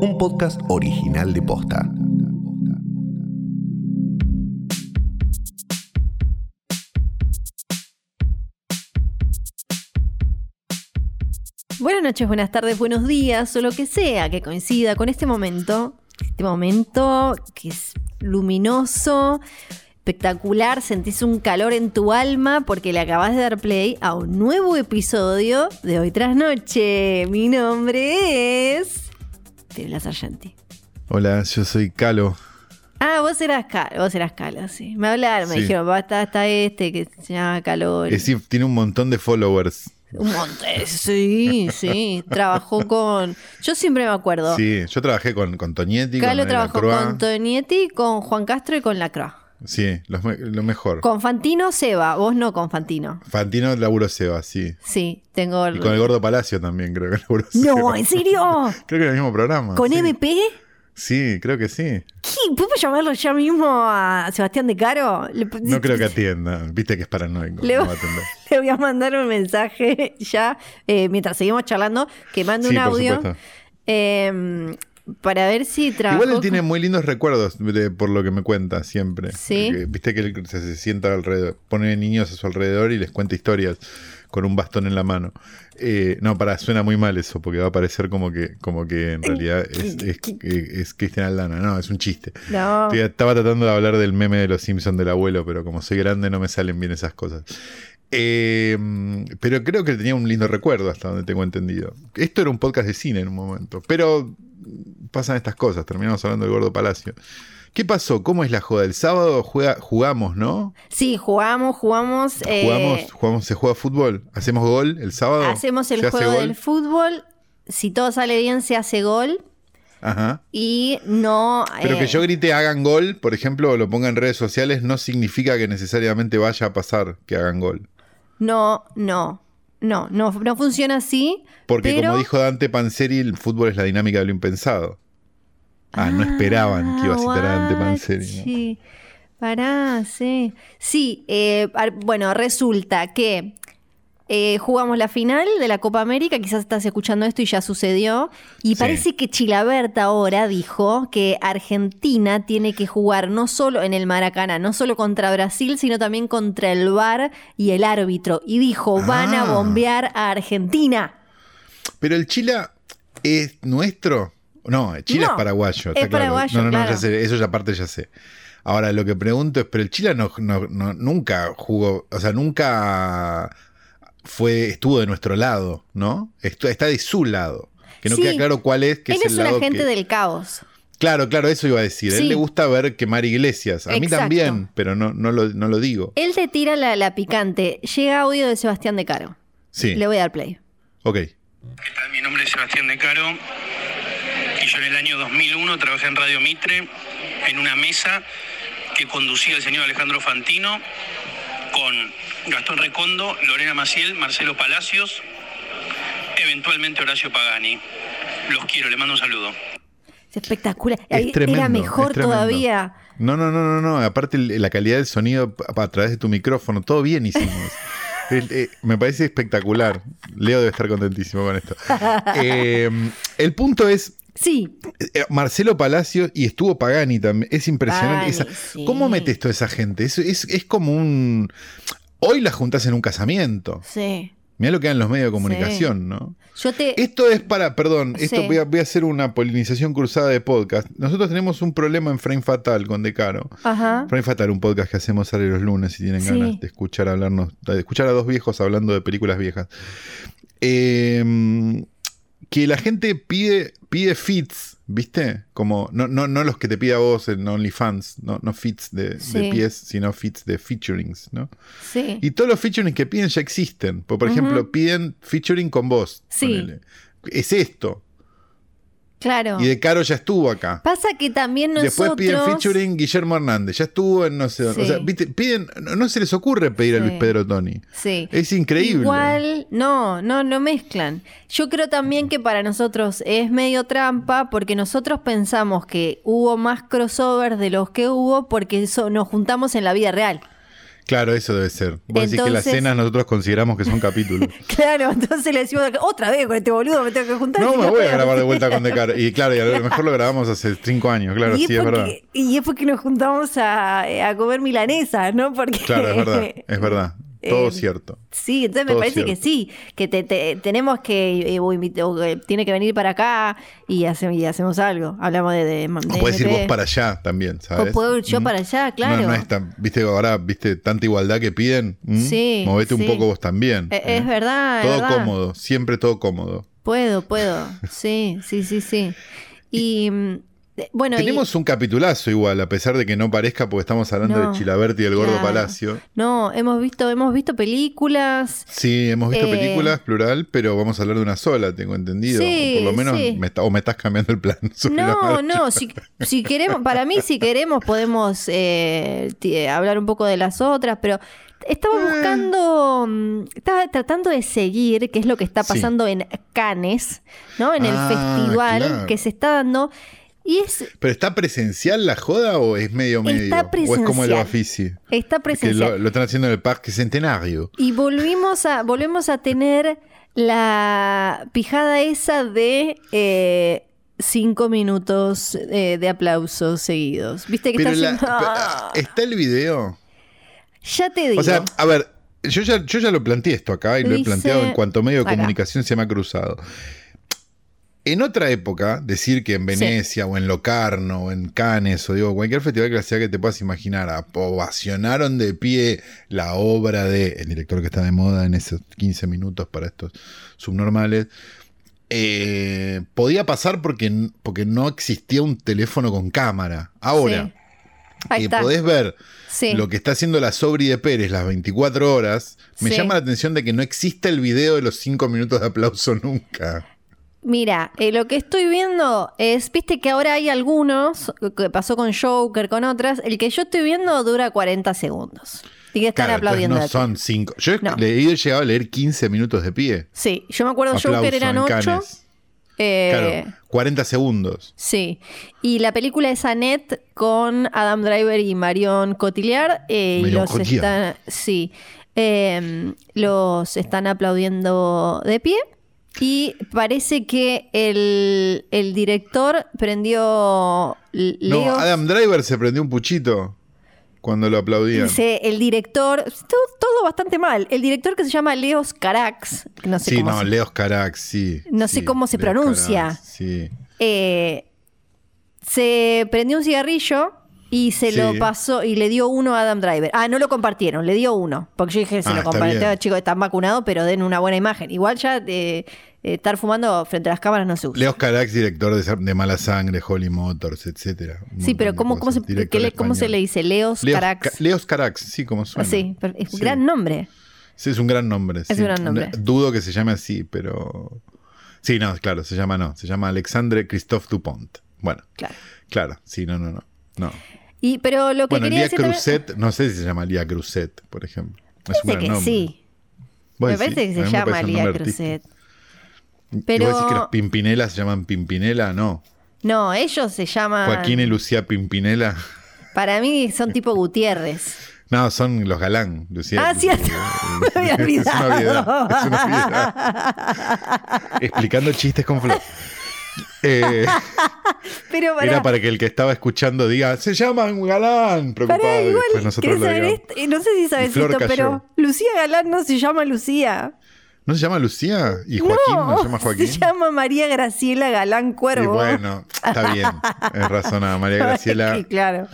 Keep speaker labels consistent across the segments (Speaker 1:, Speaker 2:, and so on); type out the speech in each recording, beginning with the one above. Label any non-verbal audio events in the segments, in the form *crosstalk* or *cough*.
Speaker 1: un podcast original de Posta.
Speaker 2: Buenas noches, buenas tardes, buenos días, o lo que sea que coincida con este momento. Este momento que es luminoso, espectacular, sentís un calor en tu alma porque le acabas de dar play a un nuevo episodio de Hoy Tras Noche. Mi nombre es. Tirela Sargenti.
Speaker 3: Hola, yo soy Calo.
Speaker 2: Ah, vos eras Calo, vos eras Calo, sí. Me hablaron, me
Speaker 3: Sí.
Speaker 2: dijeron, va, está, está este que se llama Calor.
Speaker 3: Es decir, tiene un montón de followers.
Speaker 2: Un montón, sí, sí. Trabajó con. Yo siempre me acuerdo.
Speaker 3: Sí, yo trabajé con, con Toñetti,
Speaker 2: Calo
Speaker 3: con
Speaker 2: trabajó con Tonietti, con Juan Castro y con Lacroix.
Speaker 3: Sí, lo mejor.
Speaker 2: Con Fantino Seba, vos no con Fantino.
Speaker 3: Fantino laburo Seba, sí.
Speaker 2: Sí, tengo el...
Speaker 3: Y con el Gordo Palacio también creo que *laughs* laburó Seba.
Speaker 2: No, ¿en serio? *laughs*
Speaker 3: Creo que en el mismo programa.
Speaker 2: ¿Con
Speaker 3: sí.
Speaker 2: MP?
Speaker 3: Sí, creo que sí.
Speaker 2: ¿Qué? ¿Puedo llamarlo ya mismo a Sebastián de Caro? Le,
Speaker 3: No creo que *laughs* atienda. Viste que es paranoico.
Speaker 2: Le-
Speaker 3: no va a
Speaker 2: le voy a mandar un mensaje ya, eh, mientras seguimos charlando, que mande
Speaker 3: Sí,
Speaker 2: un
Speaker 3: por
Speaker 2: audio
Speaker 3: supuesto.
Speaker 2: eh, para ver si trabajó...
Speaker 3: Igual él tiene muy lindos recuerdos de- por lo que me cuenta siempre.
Speaker 2: Sí.
Speaker 3: Porque, Viste que él se, se sienta alrededor, pone niños a su alrededor y les cuenta historias con un bastón en la mano. Eh, no, para, suena muy mal eso, porque va a parecer como que, como que en realidad es, es, es Cristian Aldana. No, es un chiste.
Speaker 2: No.
Speaker 3: Estaba tratando de hablar del meme de los Simpsons del abuelo, pero como soy grande no me salen bien esas cosas. Eh, pero creo que tenía un lindo recuerdo hasta donde tengo entendido. Esto era un podcast de cine en un momento, pero pasan estas cosas. Terminamos hablando del Gordo Palacio. ¿Qué pasó? ¿Cómo es la joda? El sábado juega, jugamos, ¿no?
Speaker 2: Sí, jugamos, jugamos... eh,
Speaker 3: Jugamos, jugamos, se juega fútbol. ¿Hacemos gol el sábado?
Speaker 2: Hacemos el
Speaker 3: ¿Se hace
Speaker 2: juego del fútbol. Si todo sale bien, se hace gol.
Speaker 3: Ajá.
Speaker 2: Y no.
Speaker 3: Pero
Speaker 2: eh,
Speaker 3: que yo grite hagan gol, por ejemplo, o lo ponga en redes sociales, no significa que necesariamente vaya a pasar que hagan gol.
Speaker 2: No, no. No, no, no funciona así.
Speaker 3: Porque
Speaker 2: pero-
Speaker 3: como dijo Dante Panzeri, el fútbol es la dinámica de lo impensado. Ah, no esperaban que iba a citar a Dante Panzeri. ¿no?
Speaker 2: Sí. Pará, sí. Sí, eh, bueno, resulta que eh, jugamos la final de la Copa América, quizás estás escuchando esto y ya sucedió, y
Speaker 3: Sí.
Speaker 2: parece que Chilaberta ahora dijo que Argentina tiene que jugar no solo en el Maracaná, no solo contra Brasil, sino también contra el VAR y el árbitro, y dijo, van a
Speaker 3: Ah.
Speaker 2: bombear a Argentina.
Speaker 3: Pero el Chila es nuestro. No,
Speaker 2: No,
Speaker 3: es paraguayo.
Speaker 2: es
Speaker 3: claro.
Speaker 2: paraguayo,
Speaker 3: No, no, no,
Speaker 2: claro.
Speaker 3: ya sé, eso ya aparte ya sé. Ahora lo que pregunto es, pero el Chile no, no- no- nunca jugó, o sea, nunca fue, estuvo de nuestro lado, ¿no? Está de su lado. Que no
Speaker 2: Sí.
Speaker 3: queda claro cuál es, que
Speaker 2: Él
Speaker 3: es
Speaker 2: es,
Speaker 3: el
Speaker 2: un
Speaker 3: lado
Speaker 2: agente
Speaker 3: que-
Speaker 2: del caos.
Speaker 3: Claro, claro, eso iba a decir. A
Speaker 2: Sí.
Speaker 3: él le gusta ver quemar iglesias. A mí
Speaker 2: Exacto.
Speaker 3: también, pero no, no, lo, no lo digo.
Speaker 2: Él te tira la, la picante. Llega audio de Sebastián de Caro.
Speaker 3: Sí,
Speaker 2: Le voy a dar play.
Speaker 3: ok.
Speaker 4: ¿Qué tal? Mi nombre es Sebastián De Caro y yo en el año 2001 trabajé en Radio Mitre en una mesa que conducía el señor Alejandro Fantino con Gastón Recondo, Lorena Maciel, Marcelo Palacios, eventualmente Horacio Pagani. Los quiero, le mando un saludo.
Speaker 2: Es espectacular.
Speaker 3: Es tremendo,
Speaker 2: Era mejor
Speaker 3: es
Speaker 2: todavía.
Speaker 3: No, no, no, no, no. Aparte la calidad del sonido a, través de tu micrófono, todo bien hicimos. *laughs* Eh, me parece espectacular. Leo debe estar contentísimo con esto. *laughs* Eh, el punto es,
Speaker 2: Sí.
Speaker 3: eh, Marcelo Palacio y estuvo Pagani también. Es impresionante.
Speaker 2: Pagani,
Speaker 3: Esa-
Speaker 2: sí.
Speaker 3: ¿Cómo metes toda esa gente? Es, es, es como un... Hoy la juntás en un casamiento.
Speaker 2: Sí.
Speaker 3: Mira lo que dan los medios de comunicación, ¿no?
Speaker 2: Yo te.
Speaker 3: Esto es para, perdón, esto voy, a, voy a hacer una polinización cruzada de podcast. Nosotros tenemos un problema en Frame Fatal con Decaro.
Speaker 2: Ajá.
Speaker 3: Frame Fatal, un podcast que hacemos sale los lunes si tienen ganas de escuchar hablarnos, de escuchar a dos viejos hablando de películas viejas. Eh, que la gente pide, pide feeds, ¿viste? Como, no, no, no los que te pide a vos en OnlyFans, no, no feeds de, pies, sino feeds de featurings, ¿no?
Speaker 2: Sí.
Speaker 3: Y todos los featuring que piden ya existen. Por, por ejemplo, piden featuring con vos.
Speaker 2: Sí.
Speaker 3: ponele. Es esto.
Speaker 2: Claro.
Speaker 3: Y de Caro ya estuvo acá.
Speaker 2: Pasa que también nosotros.
Speaker 3: Después piden featuring Guillermo Hernández. Ya estuvo en no sé dónde. O sea, ¿viste? piden, no, se les ocurre pedir a
Speaker 2: Sí.
Speaker 3: Luis Pedro Tony.
Speaker 2: Sí.
Speaker 3: Es increíble.
Speaker 2: Igual, no, no, no mezclan. Yo creo también que para nosotros es medio trampa porque nosotros pensamos que hubo más crossovers de los que hubo porque eso, nos juntamos en la vida real.
Speaker 3: Claro, eso debe ser. Vos decís que las
Speaker 2: Entonces-
Speaker 3: cenas nosotros consideramos que son capítulos. *laughs*
Speaker 2: Claro, entonces le decimos otra vez con este boludo me tengo que juntar.
Speaker 3: No me voy a grabar de vuelta con *laughs* Descartes. Y claro, y a lo *laughs* mejor lo grabamos hace cinco años, claro,
Speaker 2: y,
Speaker 3: sí,
Speaker 2: es
Speaker 3: es verdad.
Speaker 2: porque, y es porque nos juntamos a, a comer milanesas, ¿no? Porque
Speaker 3: Claro, es verdad, es verdad. Todo
Speaker 2: Eh,
Speaker 3: cierto.
Speaker 2: Sí, entonces me
Speaker 3: Todo
Speaker 2: parece
Speaker 3: cierto.
Speaker 2: que sí, que te, te- tenemos que, eh, o que tiene que venir para acá y, hace- y hacemos algo. Hablamos de... de,
Speaker 3: O
Speaker 2: de
Speaker 3: puedes ir vos para allá también, ¿sabes?
Speaker 2: O puedo ir yo
Speaker 3: Mm.
Speaker 2: para allá, claro.
Speaker 3: No, no es tan, viste, ahora, viste, tanta igualdad que piden. ¿Mm?
Speaker 2: Sí,
Speaker 3: Movete
Speaker 2: sí.
Speaker 3: un poco vos también.
Speaker 2: Eh,
Speaker 3: ¿eh?
Speaker 2: Es verdad, es
Speaker 3: Todo
Speaker 2: verdad.
Speaker 3: cómodo, siempre todo cómodo.
Speaker 2: Puedo, puedo. Sí, sí, sí, sí. *laughs* Y eh, y-
Speaker 3: Tenemos un capitulazo igual, a pesar de que no parezca, porque estamos hablando
Speaker 2: No,
Speaker 3: de Chilaberti y el Gordo
Speaker 2: claro.
Speaker 3: Palacio.
Speaker 2: no, hemos visto, hemos visto películas.
Speaker 3: Sí, hemos visto
Speaker 2: Eh,
Speaker 3: películas, plural, pero vamos a hablar de una sola, tengo entendido.
Speaker 2: Sí,
Speaker 3: o por lo menos
Speaker 2: sí.
Speaker 3: me está- o me estás cambiando el plan. *laughs*
Speaker 2: No, no, si, si queremos, para mí si queremos podemos eh, hablar un poco de las otras, pero estaba buscando, mm, estaba tratando de seguir qué es lo que está
Speaker 3: Sí.
Speaker 2: pasando en Cannes, ¿no? En el
Speaker 3: Ah,
Speaker 2: festival
Speaker 3: claro.
Speaker 2: que se está dando. Y es,
Speaker 3: ¿Pero está presencial la joda o es medio medio?
Speaker 2: Está
Speaker 3: ¿O es como el
Speaker 2: presencial.
Speaker 3: Bafisi?
Speaker 2: está presencial.
Speaker 3: lo, lo están haciendo en el Parque Centenario.
Speaker 2: Y volvimos a, volvemos a tener la pijada esa de eh, cinco minutos eh, de aplausos seguidos. ¿Viste que
Speaker 3: Pero
Speaker 2: está
Speaker 3: la-
Speaker 2: haciendo- Ah,
Speaker 3: está el video.
Speaker 2: Ya te digo.
Speaker 3: O sea, a ver, yo ya, yo ya lo planteé esto acá y lo he planteado en cuanto medio de
Speaker 2: acá.
Speaker 3: comunicación se me ha cruzado. En otra época, decir que en Venecia o en Locarno o en Cannes o digo, cualquier festival de la ciudad que te puedas imaginar, ovacionaron de pie la obra de el director que está de moda en esos 15 minutos para estos subnormales, eh, podía pasar porque, porque no existía un teléfono con cámara. Ahora,
Speaker 2: Sí.
Speaker 3: Que podés ver
Speaker 2: Sí.
Speaker 3: lo que está haciendo la Sobri de Pérez las 24 horas, me llama la atención de que no existe el video de los 5 minutos de aplauso nunca.
Speaker 2: Mira, eh, lo que estoy viendo es, viste que ahora hay algunos, que pasó con Joker, con otras, el que yo estoy viendo dura 40 segundos. Y que están
Speaker 3: Claro,
Speaker 2: aplaudiendo.
Speaker 3: no son 5. Yo he
Speaker 2: No.
Speaker 3: he llegado a leer 15 minutos de pie.
Speaker 2: Sí, yo me acuerdo
Speaker 3: Aplauso
Speaker 2: Joker eran
Speaker 3: en
Speaker 2: 8.
Speaker 3: Cannes.
Speaker 2: Eh,
Speaker 3: Claro, 40 segundos.
Speaker 2: Sí. Y la película es Annette con Adam Driver y Marion Cotillard. eh, y los
Speaker 3: Cotillard.
Speaker 2: están. Sí. eh, los están aplaudiendo de pie. Y parece que el, el director prendió.
Speaker 3: No, Adam Driver se prendió un puchito cuando lo aplaudían.
Speaker 2: Dice el director, todo, todo bastante mal. El director que se llama Leos Carax, no sé
Speaker 3: sí,
Speaker 2: cómo
Speaker 3: no,
Speaker 2: se-
Speaker 3: Leos Carax, sí.
Speaker 2: No
Speaker 3: sí,
Speaker 2: sé cómo se
Speaker 3: Leos
Speaker 2: pronuncia.
Speaker 3: Carax, sí.
Speaker 2: eh, se prendió un cigarrillo y se
Speaker 3: Sí.
Speaker 2: lo pasó y le dio uno a Adam Driver. Ah, no lo compartieron, le dio uno. Porque yo dije, se
Speaker 3: Ah,
Speaker 2: lo compartieron, chicos, están vacunados, pero den una buena imagen. Igual ya eh, eh, estar fumando frente a las cámaras no se usa.
Speaker 3: Leos Carax, director de, de Mala Sangre, Holly Motors, etcétera.
Speaker 2: Sí, pero ¿cómo, cómo, se, le, cómo se le dice? Leos,
Speaker 3: Leos
Speaker 2: Carax.
Speaker 3: Ca- Leos Carax, sí, como suena.
Speaker 2: sí, pero es un
Speaker 3: Sí.
Speaker 2: gran nombre.
Speaker 3: Sí, es un gran nombre.
Speaker 2: Es
Speaker 3: sí.
Speaker 2: un gran nombre.
Speaker 3: Dudo que se llame así, pero. Sí, no, claro, se llama no. Se llama Alexandre Christophe Dupont. Bueno,
Speaker 2: Claro.
Speaker 3: claro, sí, no, no, no. no.
Speaker 2: Y, pero lo que
Speaker 3: Bueno,
Speaker 2: quería
Speaker 3: Lía
Speaker 2: decir también-
Speaker 3: no sé si se llama Lía Cruzet, por ejemplo. Es un
Speaker 2: que
Speaker 3: nombre.
Speaker 2: sí. Me
Speaker 3: decís,
Speaker 2: parece que se llama Lía. Cruzet.
Speaker 3: ¿Y
Speaker 2: Pero-
Speaker 3: vos decís que los Pimpinela se llaman Pimpinela? No.
Speaker 2: No, ellos se llaman.
Speaker 3: Joaquín y Lucía Pimpinela.
Speaker 2: Para mí son tipo Gutiérrez. *laughs*
Speaker 3: No, son los galán, Lucía.
Speaker 2: Ah, cierto. *laughs* *laughs* Me había
Speaker 3: Es una
Speaker 2: olvidado.
Speaker 3: obviedad, es una obviedad. Explicando chistes con Flor. Eh, *laughs*
Speaker 2: Pero para,
Speaker 3: era para que el que estaba escuchando diga, se llaman galán, preocupado.
Speaker 2: Igual,
Speaker 3: después nosotros.
Speaker 2: Eh, No sé si sabes esto,
Speaker 3: cayó.
Speaker 2: pero Lucía Galán no se llama Lucía.
Speaker 3: ¿No se llama Lucía? ¿Y Joaquín no, se llama Joaquín? *laughs*
Speaker 2: Se llama María Graciela Galán Cuervo.
Speaker 3: Y bueno, está bien, es razonada. María *laughs* Graciela
Speaker 2: Sí, claro.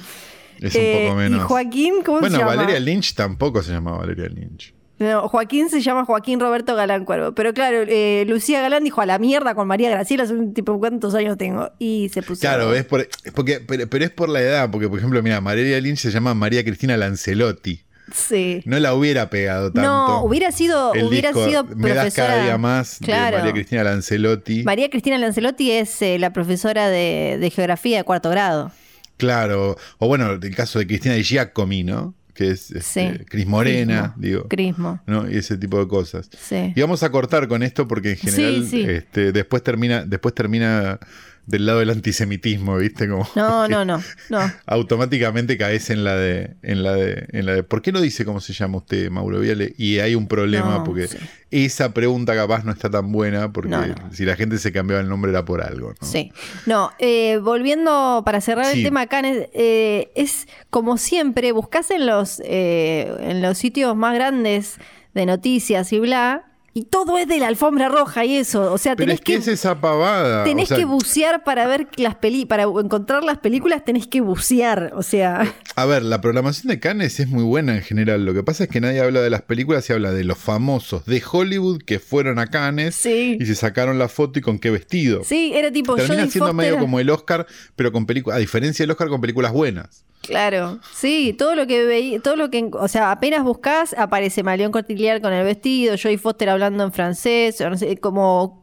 Speaker 3: es un
Speaker 2: Eh,
Speaker 3: poco menos.
Speaker 2: ¿Y Joaquín cómo
Speaker 3: bueno,
Speaker 2: se llama?
Speaker 3: Valeria Lynch tampoco se llama Valeria Lynch.
Speaker 2: No, Joaquín se llama Joaquín Roberto Galán Cuervo. Pero claro, eh, Lucía Galán dijo a la mierda con María Graciela, hace un tipo, ¿cuántos años tengo? Y se puso.
Speaker 3: Claro, es por, es porque, pero, pero es por la edad, porque por ejemplo, mira, Valeria Lynch se llama María Cristina Lancelotti.
Speaker 2: Sí.
Speaker 3: No la hubiera pegado tanto.
Speaker 2: No, hubiera sido,
Speaker 3: el
Speaker 2: hubiera
Speaker 3: disco
Speaker 2: sido
Speaker 3: Me das
Speaker 2: profesora.
Speaker 3: cada día más
Speaker 2: Claro.
Speaker 3: de María Cristina Lancelotti.
Speaker 2: María Cristina Lancelotti es eh, la profesora de, de geografía de cuarto grado.
Speaker 3: Claro. O bueno, el caso de Cristina Giacomi, ¿no? Que es este,
Speaker 2: Sí.
Speaker 3: Cris Morena,
Speaker 2: Crismo.
Speaker 3: digo.
Speaker 2: Crismo.
Speaker 3: ¿no? Y ese tipo de cosas.
Speaker 2: Sí.
Speaker 3: Y vamos a cortar con esto porque en general
Speaker 2: Sí.
Speaker 3: Este, después termina, después termina del lado del antisemitismo, ¿viste? Como
Speaker 2: No, no, no, no. *laughs*
Speaker 3: automáticamente caes en la de en la de en la de ¿Por qué no dice cómo se llama usted, Mauro Viale? Y hay un problema
Speaker 2: No,
Speaker 3: porque
Speaker 2: sí.
Speaker 3: esa pregunta capaz no está tan buena porque
Speaker 2: No, no.
Speaker 3: si la gente se cambiaba el nombre era por algo, ¿no?
Speaker 2: Sí. No, eh, volviendo para cerrar
Speaker 3: Sí.
Speaker 2: el tema acá, eh, es como siempre, buscas en los, eh, en los sitios más grandes de noticias y bla, y todo es de la alfombra roja y eso. O sea,
Speaker 3: Pero
Speaker 2: tenés
Speaker 3: es que,
Speaker 2: que,
Speaker 3: es esa pavada.
Speaker 2: tenés
Speaker 3: o sea,
Speaker 2: que bucear para ver las peli, para encontrar las películas tenés que bucear. O sea,
Speaker 3: A ver, la programación de Cannes es muy buena en general. Lo que pasa es que nadie habla de las películas y habla de los famosos de Hollywood que fueron a Cannes
Speaker 2: Sí.
Speaker 3: y se sacaron la foto y con qué vestido.
Speaker 2: sí, era tipo
Speaker 3: Termina
Speaker 2: Jodie
Speaker 3: siendo
Speaker 2: Foster.
Speaker 3: medio como el Oscar, pero con películas, a diferencia del Oscar con películas buenas.
Speaker 2: Claro, sí, todo lo que veí, todo lo que, o sea, apenas buscas aparece Marion Cotillard con el vestido, Joy Foster hablando en francés, o no sé, como,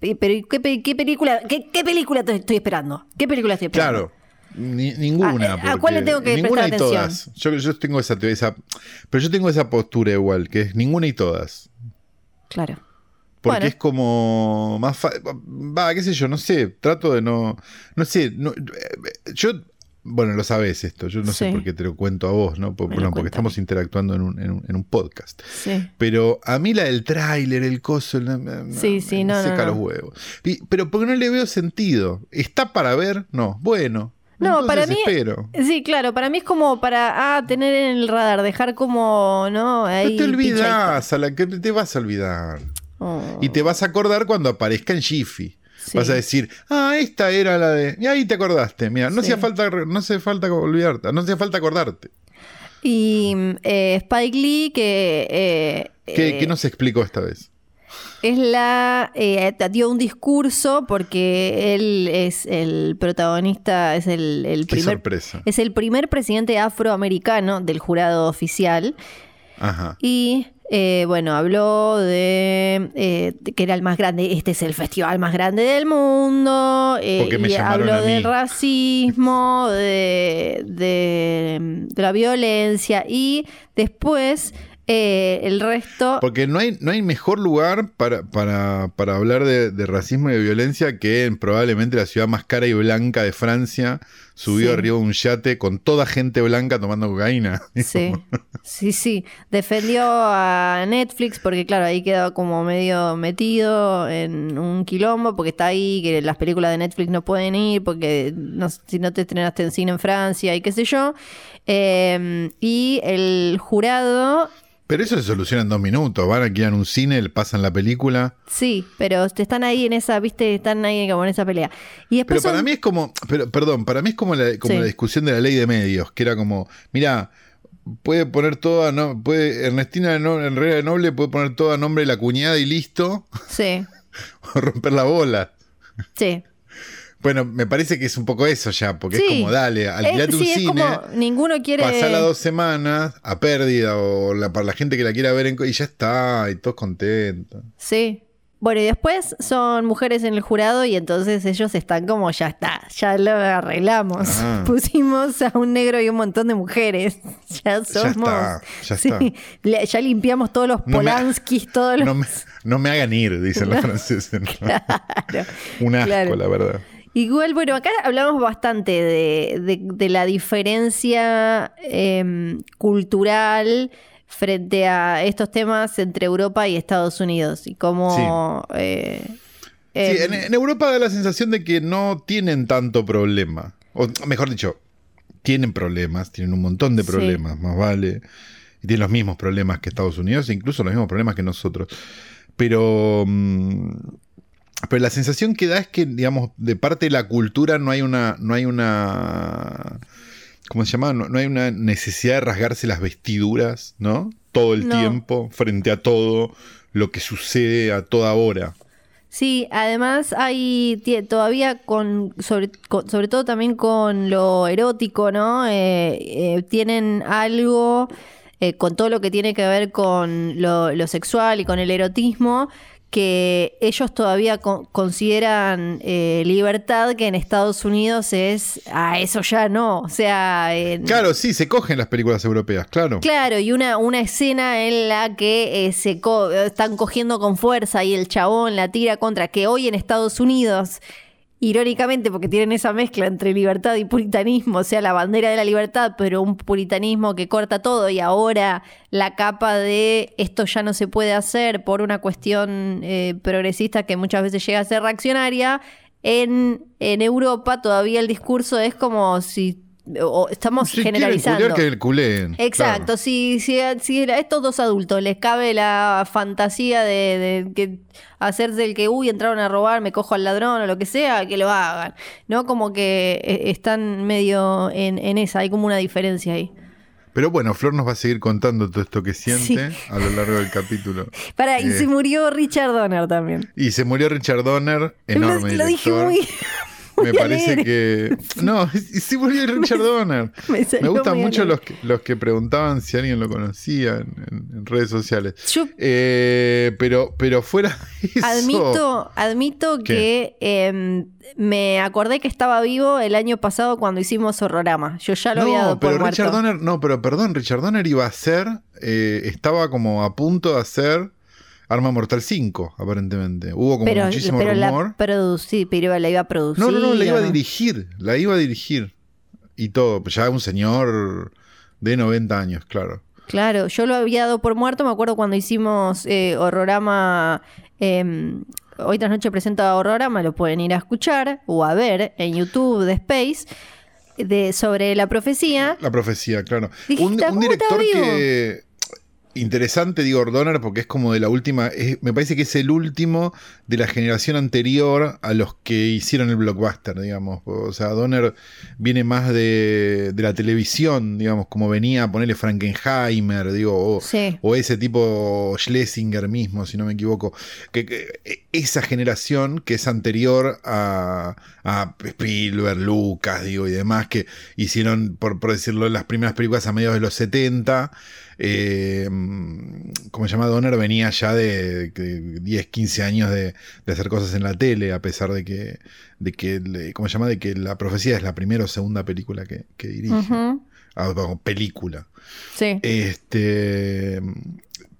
Speaker 2: eh, pero ¿qué, pe- qué película, qué, qué película te estoy esperando? ¿Qué película estoy esperando?
Speaker 3: Claro. Ni- ninguna.
Speaker 2: ¿A- a
Speaker 3: porque
Speaker 2: cuál le tengo que
Speaker 3: Ninguna
Speaker 2: prestar
Speaker 3: y todas. Yo, yo tengo esa, esa. Pero yo tengo esa postura igual, que es ninguna y todas.
Speaker 2: Claro.
Speaker 3: Porque
Speaker 2: Bueno.
Speaker 3: es como más fa- va, qué sé yo, no sé, trato de no no sé, no- eh, yo bueno, lo sabes esto, yo no sé por qué te lo cuento a vos, ¿no? Por- bueno, porque estamos interactuando en un, en un- en un podcast.
Speaker 2: Sí.
Speaker 3: Pero a mí la del tráiler, el coso, la-
Speaker 2: Sí, sí,
Speaker 3: me
Speaker 2: no,
Speaker 3: seca
Speaker 2: no.
Speaker 3: los huevos. Y- pero porque no le veo sentido. ¿Está para ver? No. Bueno.
Speaker 2: No, para mí,
Speaker 3: espero.
Speaker 2: sí, claro, para mí es como para ah, tener en el radar, dejar como, ¿no? Ahí
Speaker 3: No te olvidas, a la que te vas a olvidar.
Speaker 2: Oh,
Speaker 3: Y te vas a acordar cuando aparezca en Jiffy.
Speaker 2: Sí.
Speaker 3: Vas a decir, ah, esta era la de. Y ahí te acordaste. Mira, no
Speaker 2: Sí.
Speaker 3: hacía falta, no hace falta olvidarte, no hacía falta acordarte.
Speaker 2: Y eh, Spike Lee, que eh,
Speaker 3: ¿Qué,
Speaker 2: eh,
Speaker 3: qué nos explicó esta vez?
Speaker 2: es la dio un discurso porque él es el protagonista, es el, el
Speaker 3: Qué
Speaker 2: primer
Speaker 3: sorpresa.
Speaker 2: es el primer presidente afroamericano del jurado oficial
Speaker 3: Ajá.
Speaker 2: y eh, bueno habló de, eh, de que era el más grande, este es el festival más grande del mundo eh,
Speaker 3: Porque me
Speaker 2: y habló del racismo, de, de, de la violencia y después eh, el resto
Speaker 3: Porque no hay, no hay mejor lugar para, para, para hablar de, de racismo y de violencia que en probablemente la ciudad más cara y blanca de Francia, subido
Speaker 2: Sí.
Speaker 3: arriba de un yate con toda gente blanca tomando cocaína. *laughs*
Speaker 2: Sí, sí, sí. Defendió a Netflix porque, claro, ahí quedó como medio metido en un quilombo porque está ahí, que las películas de Netflix no pueden ir porque no, si no te estrenaste en cine en Francia y qué sé yo. Eh, y el jurado,
Speaker 3: Pero eso se soluciona en dos minutos. Van aquí a un cine, le pasan la película.
Speaker 2: sí, pero están ahí en esa, viste, están ahí como en esa pelea. Y
Speaker 3: Pero para
Speaker 2: son-
Speaker 3: mí es como, pero, perdón, para mí es como la, como
Speaker 2: Sí.
Speaker 3: la discusión de la ley de medios, que era como, mira, puede poner toda, no, puede, Ernestina no, Herrera de Noble puede poner todo a nombre de la cuñada y listo,
Speaker 2: Sí, *laughs*
Speaker 3: o romper la bola.
Speaker 2: sí.
Speaker 3: Bueno, me parece que es un poco eso ya, porque
Speaker 2: Sí.
Speaker 3: es como, dale, alquilate
Speaker 2: Eh,
Speaker 3: un
Speaker 2: sí, es
Speaker 3: cine,
Speaker 2: como ninguno quiere...
Speaker 3: pasala dos semanas a pérdida o la- para la gente que la quiera ver en y ya está, y todos contentos.
Speaker 2: Sí. Bueno, y después son mujeres en el jurado y entonces ellos están como, ya está, ya lo arreglamos.
Speaker 3: Ah. *laughs*
Speaker 2: Pusimos a un negro y un montón de mujeres. *laughs* Ya somos...
Speaker 3: está, ya está.
Speaker 2: Ya limpiamos todos los
Speaker 3: No me-
Speaker 2: Polanskis, todos los...
Speaker 3: No me, no me hagan ir, dicen los *laughs* franceses. ¿no?
Speaker 2: Claro.
Speaker 3: Un asco,
Speaker 2: Claro.
Speaker 3: la verdad.
Speaker 2: Igual, bueno, acá hablamos bastante de, de- de la diferencia em, cultural frente a estos temas entre Europa y Estados Unidos y cómo... eh,
Speaker 3: Sí,
Speaker 2: em,
Speaker 3: en, en Europa da la sensación de que no tienen tanto problema. O mejor dicho, tienen problemas, tienen un montón de
Speaker 2: Sí.
Speaker 3: problemas, más vale. Y tienen los mismos problemas que Estados Unidos, incluso los mismos problemas que nosotros. Pero, mm, pero la sensación que da es que, digamos, de parte de la cultura no hay una, no hay una, ¿cómo se llama? No, no hay una necesidad de rasgarse las vestiduras, ¿no? Todo el
Speaker 2: No.
Speaker 3: tiempo, frente a todo lo que sucede a toda hora.
Speaker 2: Sí, además hay todavía con sobre, con- sobre todo también con lo erótico, ¿no? Eh, eh, tienen algo eh, con todo lo que tiene que ver con lo, lo sexual y con el erotismo que ellos todavía con- consideran eh, libertad que en Estados Unidos es ah eso ya no o sea en-
Speaker 3: Claro, sí, se cogen las películas europeas, claro.
Speaker 2: Claro, y una, una escena en la que eh, se co- están cogiendo con fuerza y el chabón la tira contra, que hoy en Estados Unidos irónicamente, porque tienen esa mezcla entre libertad y puritanismo, o sea, la bandera de la libertad, pero un puritanismo que corta todo y ahora la capa de esto ya no se puede hacer por una cuestión eh, progresista que muchas veces llega a ser reaccionaria. En, en Europa todavía el discurso es como si o estamos
Speaker 3: Si
Speaker 2: generalizando.
Speaker 3: que culeen.
Speaker 2: Exacto,
Speaker 3: Claro.
Speaker 2: si, si, si a estos dos adultos les cabe la fantasía de, de que hacerse el que, uy, entraron a robar, me cojo al ladrón o lo que sea, que lo hagan, ¿no? Como que eh, están medio en, en esa, hay como una diferencia ahí.
Speaker 3: Pero bueno, Flor nos va a seguir contando todo esto que siente
Speaker 2: Sí.
Speaker 3: a lo largo del capítulo. *laughs*
Speaker 2: Para, y
Speaker 3: Eh,
Speaker 2: se murió Richard Donner también.
Speaker 3: Y se murió Richard Donner, enorme
Speaker 2: lo dije muy... *laughs* *laughs*
Speaker 3: Me parece que. *laughs* No, y *laughs* sí murió Richard Donner.
Speaker 2: Me
Speaker 3: gustan mucho los que, los que preguntaban si alguien lo conocía en, en- en redes sociales.
Speaker 2: Yo
Speaker 3: Eh, pero, pero fuera de eso.
Speaker 2: Admito, admito
Speaker 3: ¿Qué?
Speaker 2: que eh, me acordé que estaba vivo el año pasado cuando hicimos Horrorama. Yo ya lo había dado por
Speaker 3: pero Richard
Speaker 2: muerto.
Speaker 3: Donner, no, pero perdón, Richard Donner iba a ser, eh, estaba como a punto de hacer Arma Mortal 5, aparentemente. Hubo como
Speaker 2: pero,
Speaker 3: muchísimo
Speaker 2: pero la
Speaker 3: rumor.
Speaker 2: producí, pero la iba a producir.
Speaker 3: No, no, no, la iba
Speaker 2: ¿o
Speaker 3: a dirigir, la iba a dirigir. Y todo, pues ya un señor de 90 años, claro.
Speaker 2: Claro, yo lo había dado por muerto. Me acuerdo cuando hicimos eh, Horrorama. eh, Hoy tras noche presenta Horrorama, lo pueden ir a escuchar o a ver en YouTube de Space. De, sobre la profecía.
Speaker 3: La profecía, claro.
Speaker 2: Dije,
Speaker 3: Un,
Speaker 2: "¿Está-
Speaker 3: un director
Speaker 2: vivo?"
Speaker 3: que. Interesante, digo, Donner, porque es como de la última. es- me parece que es el último de la generación anterior a los que hicieron el blockbuster, digamos. O sea, Donner viene más de, de la televisión, digamos, como venía a ponerle Frankenheimer, digo, o,
Speaker 2: Sí.
Speaker 3: o ese tipo Schlesinger mismo, si no me equivoco. Que, que- esa generación que es anterior a, a Spielberg, Lucas, digo, y demás, que hicieron, por, por decirlo, las primeras películas a mediados de los 70. Eh, como se llama Donner, venía ya de, de 10, 15 años de, de hacer cosas en la tele, a pesar de que, de que ¿cómo se llama? De que la profecía es la primera o segunda película que, que dirige.
Speaker 2: Ujú,
Speaker 3: Ah, perdón, película.
Speaker 2: Sí.
Speaker 3: Este.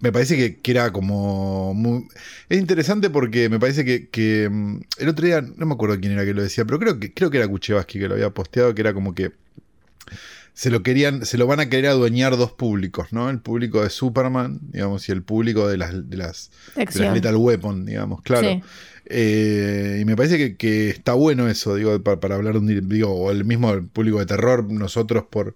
Speaker 3: Me parece que, que era como. muy- es interesante porque me parece que, que, mm, el otro día, no me acuerdo quién era que lo decía, pero creo que, creo que era Kuchevaski que lo había posteado, que era como que se lo querían, se lo van a querer adueñar dos públicos, ¿no? El público de Superman, digamos, y el público de las, de las, de las. Lethal Weapon, digamos, claro.
Speaker 2: Sí.
Speaker 3: Eh, y me parece que, que está bueno eso, digo, para, para hablar de un digo, o el mismo público de terror, nosotros por,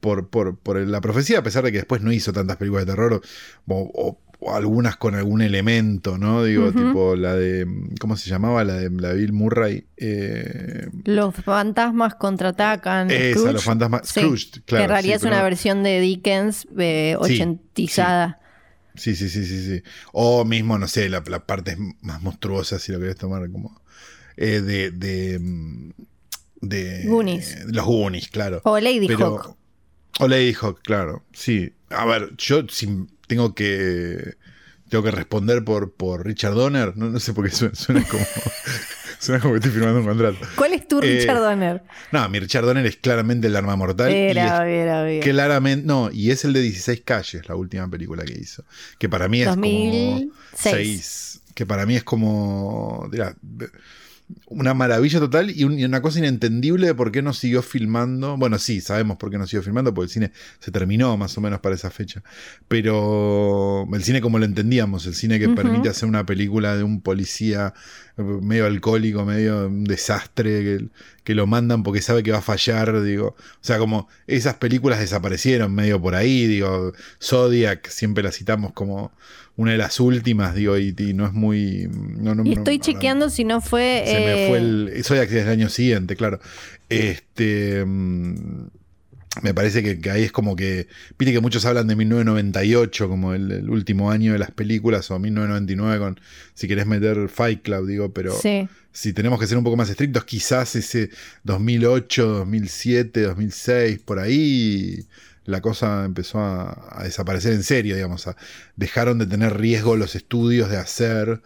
Speaker 3: por, por, por la profecía, a pesar de que después no hizo tantas películas de terror, o, o- o algunas con algún elemento, ¿no? Digo, tipo la de, ¿cómo se llamaba? La de, la Bill Murray. Eh,
Speaker 2: Los fantasmas contraatacan.
Speaker 3: Esa,
Speaker 2: Scrooge.
Speaker 3: los fantasmas-
Speaker 2: Sí,
Speaker 3: Scrooged, claro,
Speaker 2: Que en realidad
Speaker 3: sí,
Speaker 2: es
Speaker 3: pero
Speaker 2: una versión de Dickens eh, ochentizada.
Speaker 3: sí, sí, sí, sí, sí. O mismo, no sé, la, la parte más monstruosa, si lo querés tomar como... eh, de... de mm, de
Speaker 2: Goonies.
Speaker 3: Los Goonies, claro.
Speaker 2: O Lady
Speaker 3: Pero-
Speaker 2: Hawk.
Speaker 3: O Lady Hawk, claro. Sí. A ver, yo si tengo que. Tengo que responder por, por Richard Donner. No, no sé por qué suena, suena como. *laughs* suena como que estoy firmando un contrato.
Speaker 2: ¿Cuál es tu
Speaker 3: Eh,
Speaker 2: Richard Donner?
Speaker 3: No, mi Richard Donner es claramente el arma mortal. y
Speaker 2: Era,
Speaker 3: es
Speaker 2: era, era.
Speaker 3: claramente. No, y es el de 16 calles, la última película que hizo. Que para mí es
Speaker 2: 2006.
Speaker 3: como. 6. Que para mí es como. dirá, una maravilla total y, un- y una cosa inentendible de por qué no siguió filmando. Bueno, sí, sabemos por qué no siguió filmando, porque el cine se terminó más o menos para esa fecha. Pero el cine como lo entendíamos, el cine que permite hacer una película de un policía medio alcohólico, medio un desastre, que, que lo mandan porque sabe que va a fallar, digo. O sea, como esas películas desaparecieron medio por ahí, digo. Zodiac siempre la citamos como una de las últimas, digo, y, y no es muy... no- no-
Speaker 2: Y estoy chequeando si no fue.
Speaker 3: se me
Speaker 2: eh,
Speaker 3: fue el. Soy del año siguiente, claro. Este. mm, Me parece que, que ahí es como que. Viste que muchos hablan de 1998 como el, el último año de las películas, o 1999 con. Si querés meter Fight Club, digo, pero.
Speaker 2: Sí.
Speaker 3: Si tenemos que ser un poco más estrictos, quizás ese 2008, 2007, 2006, por ahí la cosa empezó a, a desaparecer en serio, digamos. a- dejaron de tener riesgo los estudios de hacer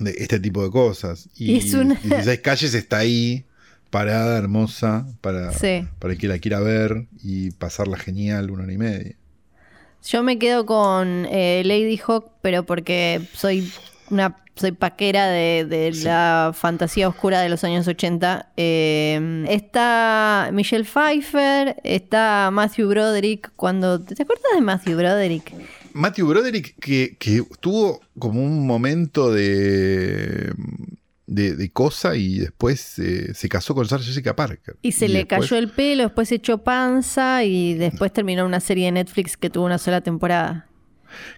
Speaker 3: de este tipo de cosas. Y,
Speaker 2: Y es una-
Speaker 3: 16 calles está ahí, parada, hermosa, para,
Speaker 2: Sí.
Speaker 3: para el que la quiera ver y pasarla genial una hora y media.
Speaker 2: Yo me quedo con eh, Lady Hawk, pero porque soy una soy paquera de, de la fantasía oscura de los años 80. Eh, está Michelle Pfeiffer, está Matthew Broderick. Cuando, ¿Te acuerdas de Matthew Broderick?
Speaker 3: Matthew Broderick, que, que tuvo como un momento de, de, de cosa y después eh, se casó con Sarah Jessica Parker.
Speaker 2: Y se le
Speaker 3: después-
Speaker 2: cayó el pelo, después se echó panza y después terminó una serie de Netflix que tuvo una sola temporada.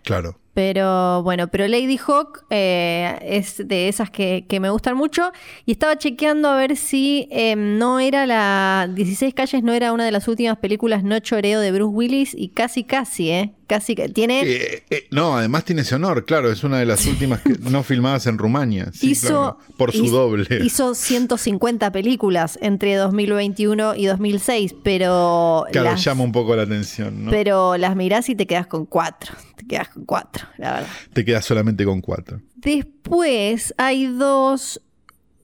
Speaker 3: Claro.
Speaker 2: Pero bueno, pero Lady Hawk eh, es de esas que, que me gustan mucho. Y estaba chequeando a ver si eh, no era la 16 calles, no era una de las últimas películas no choreo de Bruce Willis. Y casi, casi, ¿eh? Casi que tiene.
Speaker 3: Eh, eh, no, además tiene ese honor, claro, es una de las últimas que no filmadas en Rumania. Sí,
Speaker 2: hizo.
Speaker 3: claro, por su
Speaker 2: hizo-
Speaker 3: doble.
Speaker 2: Hizo 150 películas entre 2021 y 2006, pero.
Speaker 3: claro,
Speaker 2: las-
Speaker 3: llama un poco la atención, ¿no?
Speaker 2: Pero las mirás y te quedas con cuatro. Te quedas con cuatro, la verdad.
Speaker 3: Te quedas solamente con cuatro.
Speaker 2: Después hay dos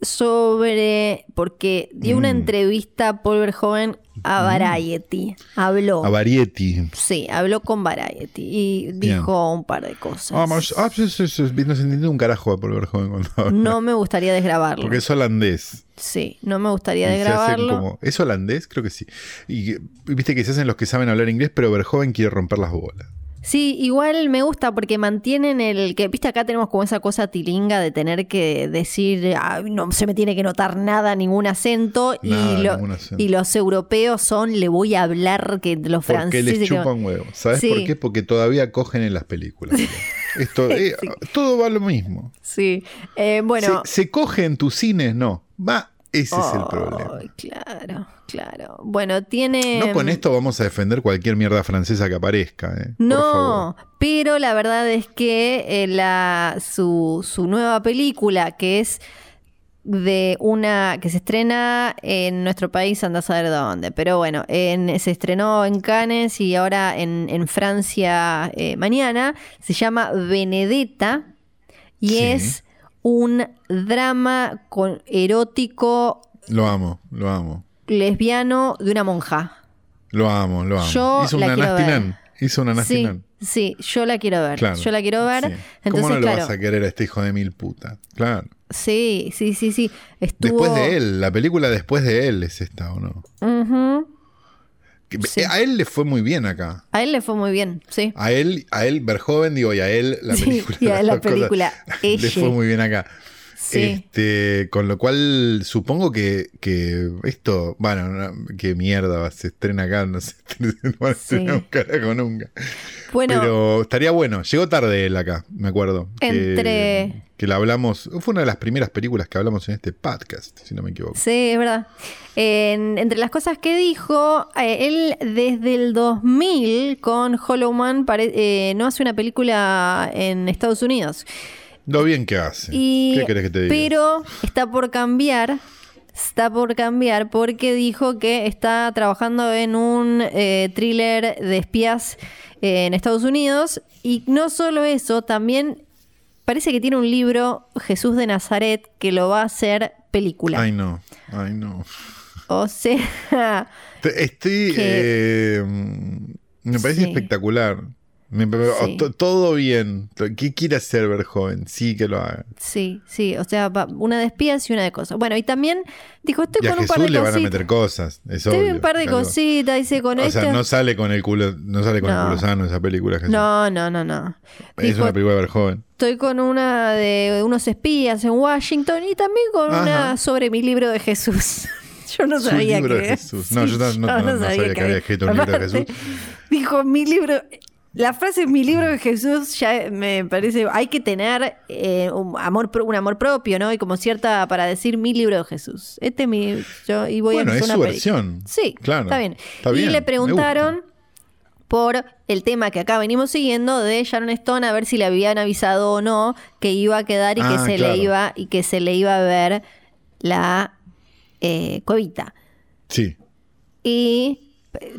Speaker 2: sobre. Porque dio una
Speaker 3: Mm.
Speaker 2: entrevista a Paul Verhoeven a Variety. Habló.
Speaker 3: A Varietti.
Speaker 2: Sí, habló con Variety y dijo un par de cosas.
Speaker 3: Mas- ah, sí, sí, sí, no se entiende un carajo por ver joven cuando habla.
Speaker 2: No me gustaría desgrabarlo.
Speaker 3: Porque es holandés.
Speaker 2: Sí, no me gustaría
Speaker 3: Y
Speaker 2: desgrabarlo.
Speaker 3: como- ¿Es holandés? Creo que sí. Y viste que se hacen los que saben hablar inglés, pero Verhoeven quiere romper las bolas.
Speaker 2: Sí, igual me gusta porque mantienen el que, viste, acá tenemos como esa cosa tilinga de tener que decir, "Ah, no se me tiene que notar nada, ningún acento.
Speaker 3: Nada,
Speaker 2: y, lo-
Speaker 3: ningún acento.
Speaker 2: y los europeos son, le voy a hablar que los
Speaker 3: Porque
Speaker 2: franceses.
Speaker 3: les
Speaker 2: que-
Speaker 3: chupan huevo. ¿Sabes
Speaker 2: Sí.
Speaker 3: por qué? Porque todavía cogen en las películas. *laughs* Esto, eh, Todo va lo mismo.
Speaker 2: Sí. Eh, bueno.
Speaker 3: ¿Se, se coge en tus cines? No. Va, ese es el problema.
Speaker 2: Claro, claro. Bueno, tiene.
Speaker 3: No con esto vamos a defender cualquier mierda francesa que aparezca. eh,
Speaker 2: No, pero la verdad es que eh, la, su, su nueva película, que es de una que se estrena en nuestro país, anda a saber dónde, pero bueno, en- se estrenó en Cannes y ahora en, en Francia eh, mañana, se llama Benedetta y
Speaker 3: Sí.
Speaker 2: es un drama con, erótico
Speaker 3: Lo amo, lo amo.
Speaker 2: lesbiano de una monja.
Speaker 3: Lo amo, lo amo.
Speaker 2: Yo
Speaker 3: Hizo
Speaker 2: la
Speaker 3: una
Speaker 2: quiero ver.
Speaker 3: Hizo una
Speaker 2: Sí, sí, yo la quiero ver.
Speaker 3: Claro.
Speaker 2: Yo la quiero ver.
Speaker 3: Sí.
Speaker 2: Entonces,
Speaker 3: ¿Cómo no lo
Speaker 2: claro.
Speaker 3: vas a querer a este hijo de mil puta? Claro.
Speaker 2: Sí, sí, sí, sí. Estuvo...
Speaker 3: Después de él, la película después de él es esta, ¿o no?
Speaker 2: Sí.
Speaker 3: A él le fue muy bien acá.
Speaker 2: A él le fue muy bien, sí.
Speaker 3: A él, a él, Verjoven, digo, y a él la
Speaker 2: Sí,
Speaker 3: película.
Speaker 2: y a él la *laughs*
Speaker 3: cosas,
Speaker 2: película, *laughs*
Speaker 3: Le fue muy bien acá.
Speaker 2: Sí.
Speaker 3: Este, con lo cual supongo que, que esto, bueno, no, qué mierda, se estrena acá, no se *laughs* estrena, no
Speaker 2: Sí.
Speaker 3: estrenar un carajo nunca.
Speaker 2: Bueno,
Speaker 3: Pero estaría bueno, llegó tarde él acá, me acuerdo. que-
Speaker 2: Entre-
Speaker 3: Que, la hablamos, fue una de las primeras películas que hablamos en este podcast, si no me equivoco.
Speaker 2: sí, es verdad. En- entre las cosas que dijo, eh, él desde el 2000 con Hollow Man pare- eh, no hace una película en Estados Unidos.
Speaker 3: Lo bien que hace.
Speaker 2: Y,
Speaker 3: ¿Qué querés que te diga?
Speaker 2: Pero está por cambiar. Está por cambiar porque dijo que está trabajando en un eh, thriller de espías eh, en Estados Unidos. Y no solo eso, también parece que tiene un libro, Jesús de Nazaret, que lo va a hacer película.
Speaker 3: Ay, no, ay, no.
Speaker 2: O sea,
Speaker 3: Estoy.
Speaker 2: Que-
Speaker 3: eh, me parece
Speaker 2: Sí.
Speaker 3: espectacular. Me- me-
Speaker 2: Sí.
Speaker 3: to- todo bien. ¿Qué quiere hacer Verjoven? Sí, que lo haga.
Speaker 2: sí, sí, o sea, va- una de espías y una de cosas. Bueno, y también dijo, estoy
Speaker 3: Y a
Speaker 2: con un par de
Speaker 3: le van a meter cosas. Es
Speaker 2: Estoy
Speaker 3: obvio,
Speaker 2: un par de
Speaker 3: claro.
Speaker 2: cositas, dice con
Speaker 3: O
Speaker 2: este.
Speaker 3: sea, no sale con el culo, no sale con
Speaker 2: No.
Speaker 3: el culo sano esa película, Jesús.
Speaker 2: No, no, no, no.
Speaker 3: es
Speaker 2: Dijo,
Speaker 3: una película de Verjoven.
Speaker 2: estoy con una de unos espías en Washington y también con
Speaker 3: Ajá.
Speaker 2: una sobre mi libro de Jesús. *laughs* Yo no sabía que
Speaker 3: Jesús. No, yo no- no- *laughs* no sabía que había escrito un libro de *laughs* Jesús.
Speaker 2: Dijo mi libro. La frase mi libro de Jesús ya me parece. Hay que tener eh, un, amor, un amor propio, ¿no? Y como cierta para decir mi libro de Jesús. Este es mi. Yo, y voy
Speaker 3: Bueno,
Speaker 2: a
Speaker 3: es
Speaker 2: una
Speaker 3: su versión.
Speaker 2: Sí,
Speaker 3: Claro,
Speaker 2: Está bien.
Speaker 3: está
Speaker 2: y le preguntaron por el tema que acá venimos siguiendo de Sharon Stone a ver si le habían avisado o no que iba a quedar y que
Speaker 3: Ah,
Speaker 2: se
Speaker 3: claro.
Speaker 2: le iba y que se le iba a ver la eh, cuevita
Speaker 3: Sí.
Speaker 2: y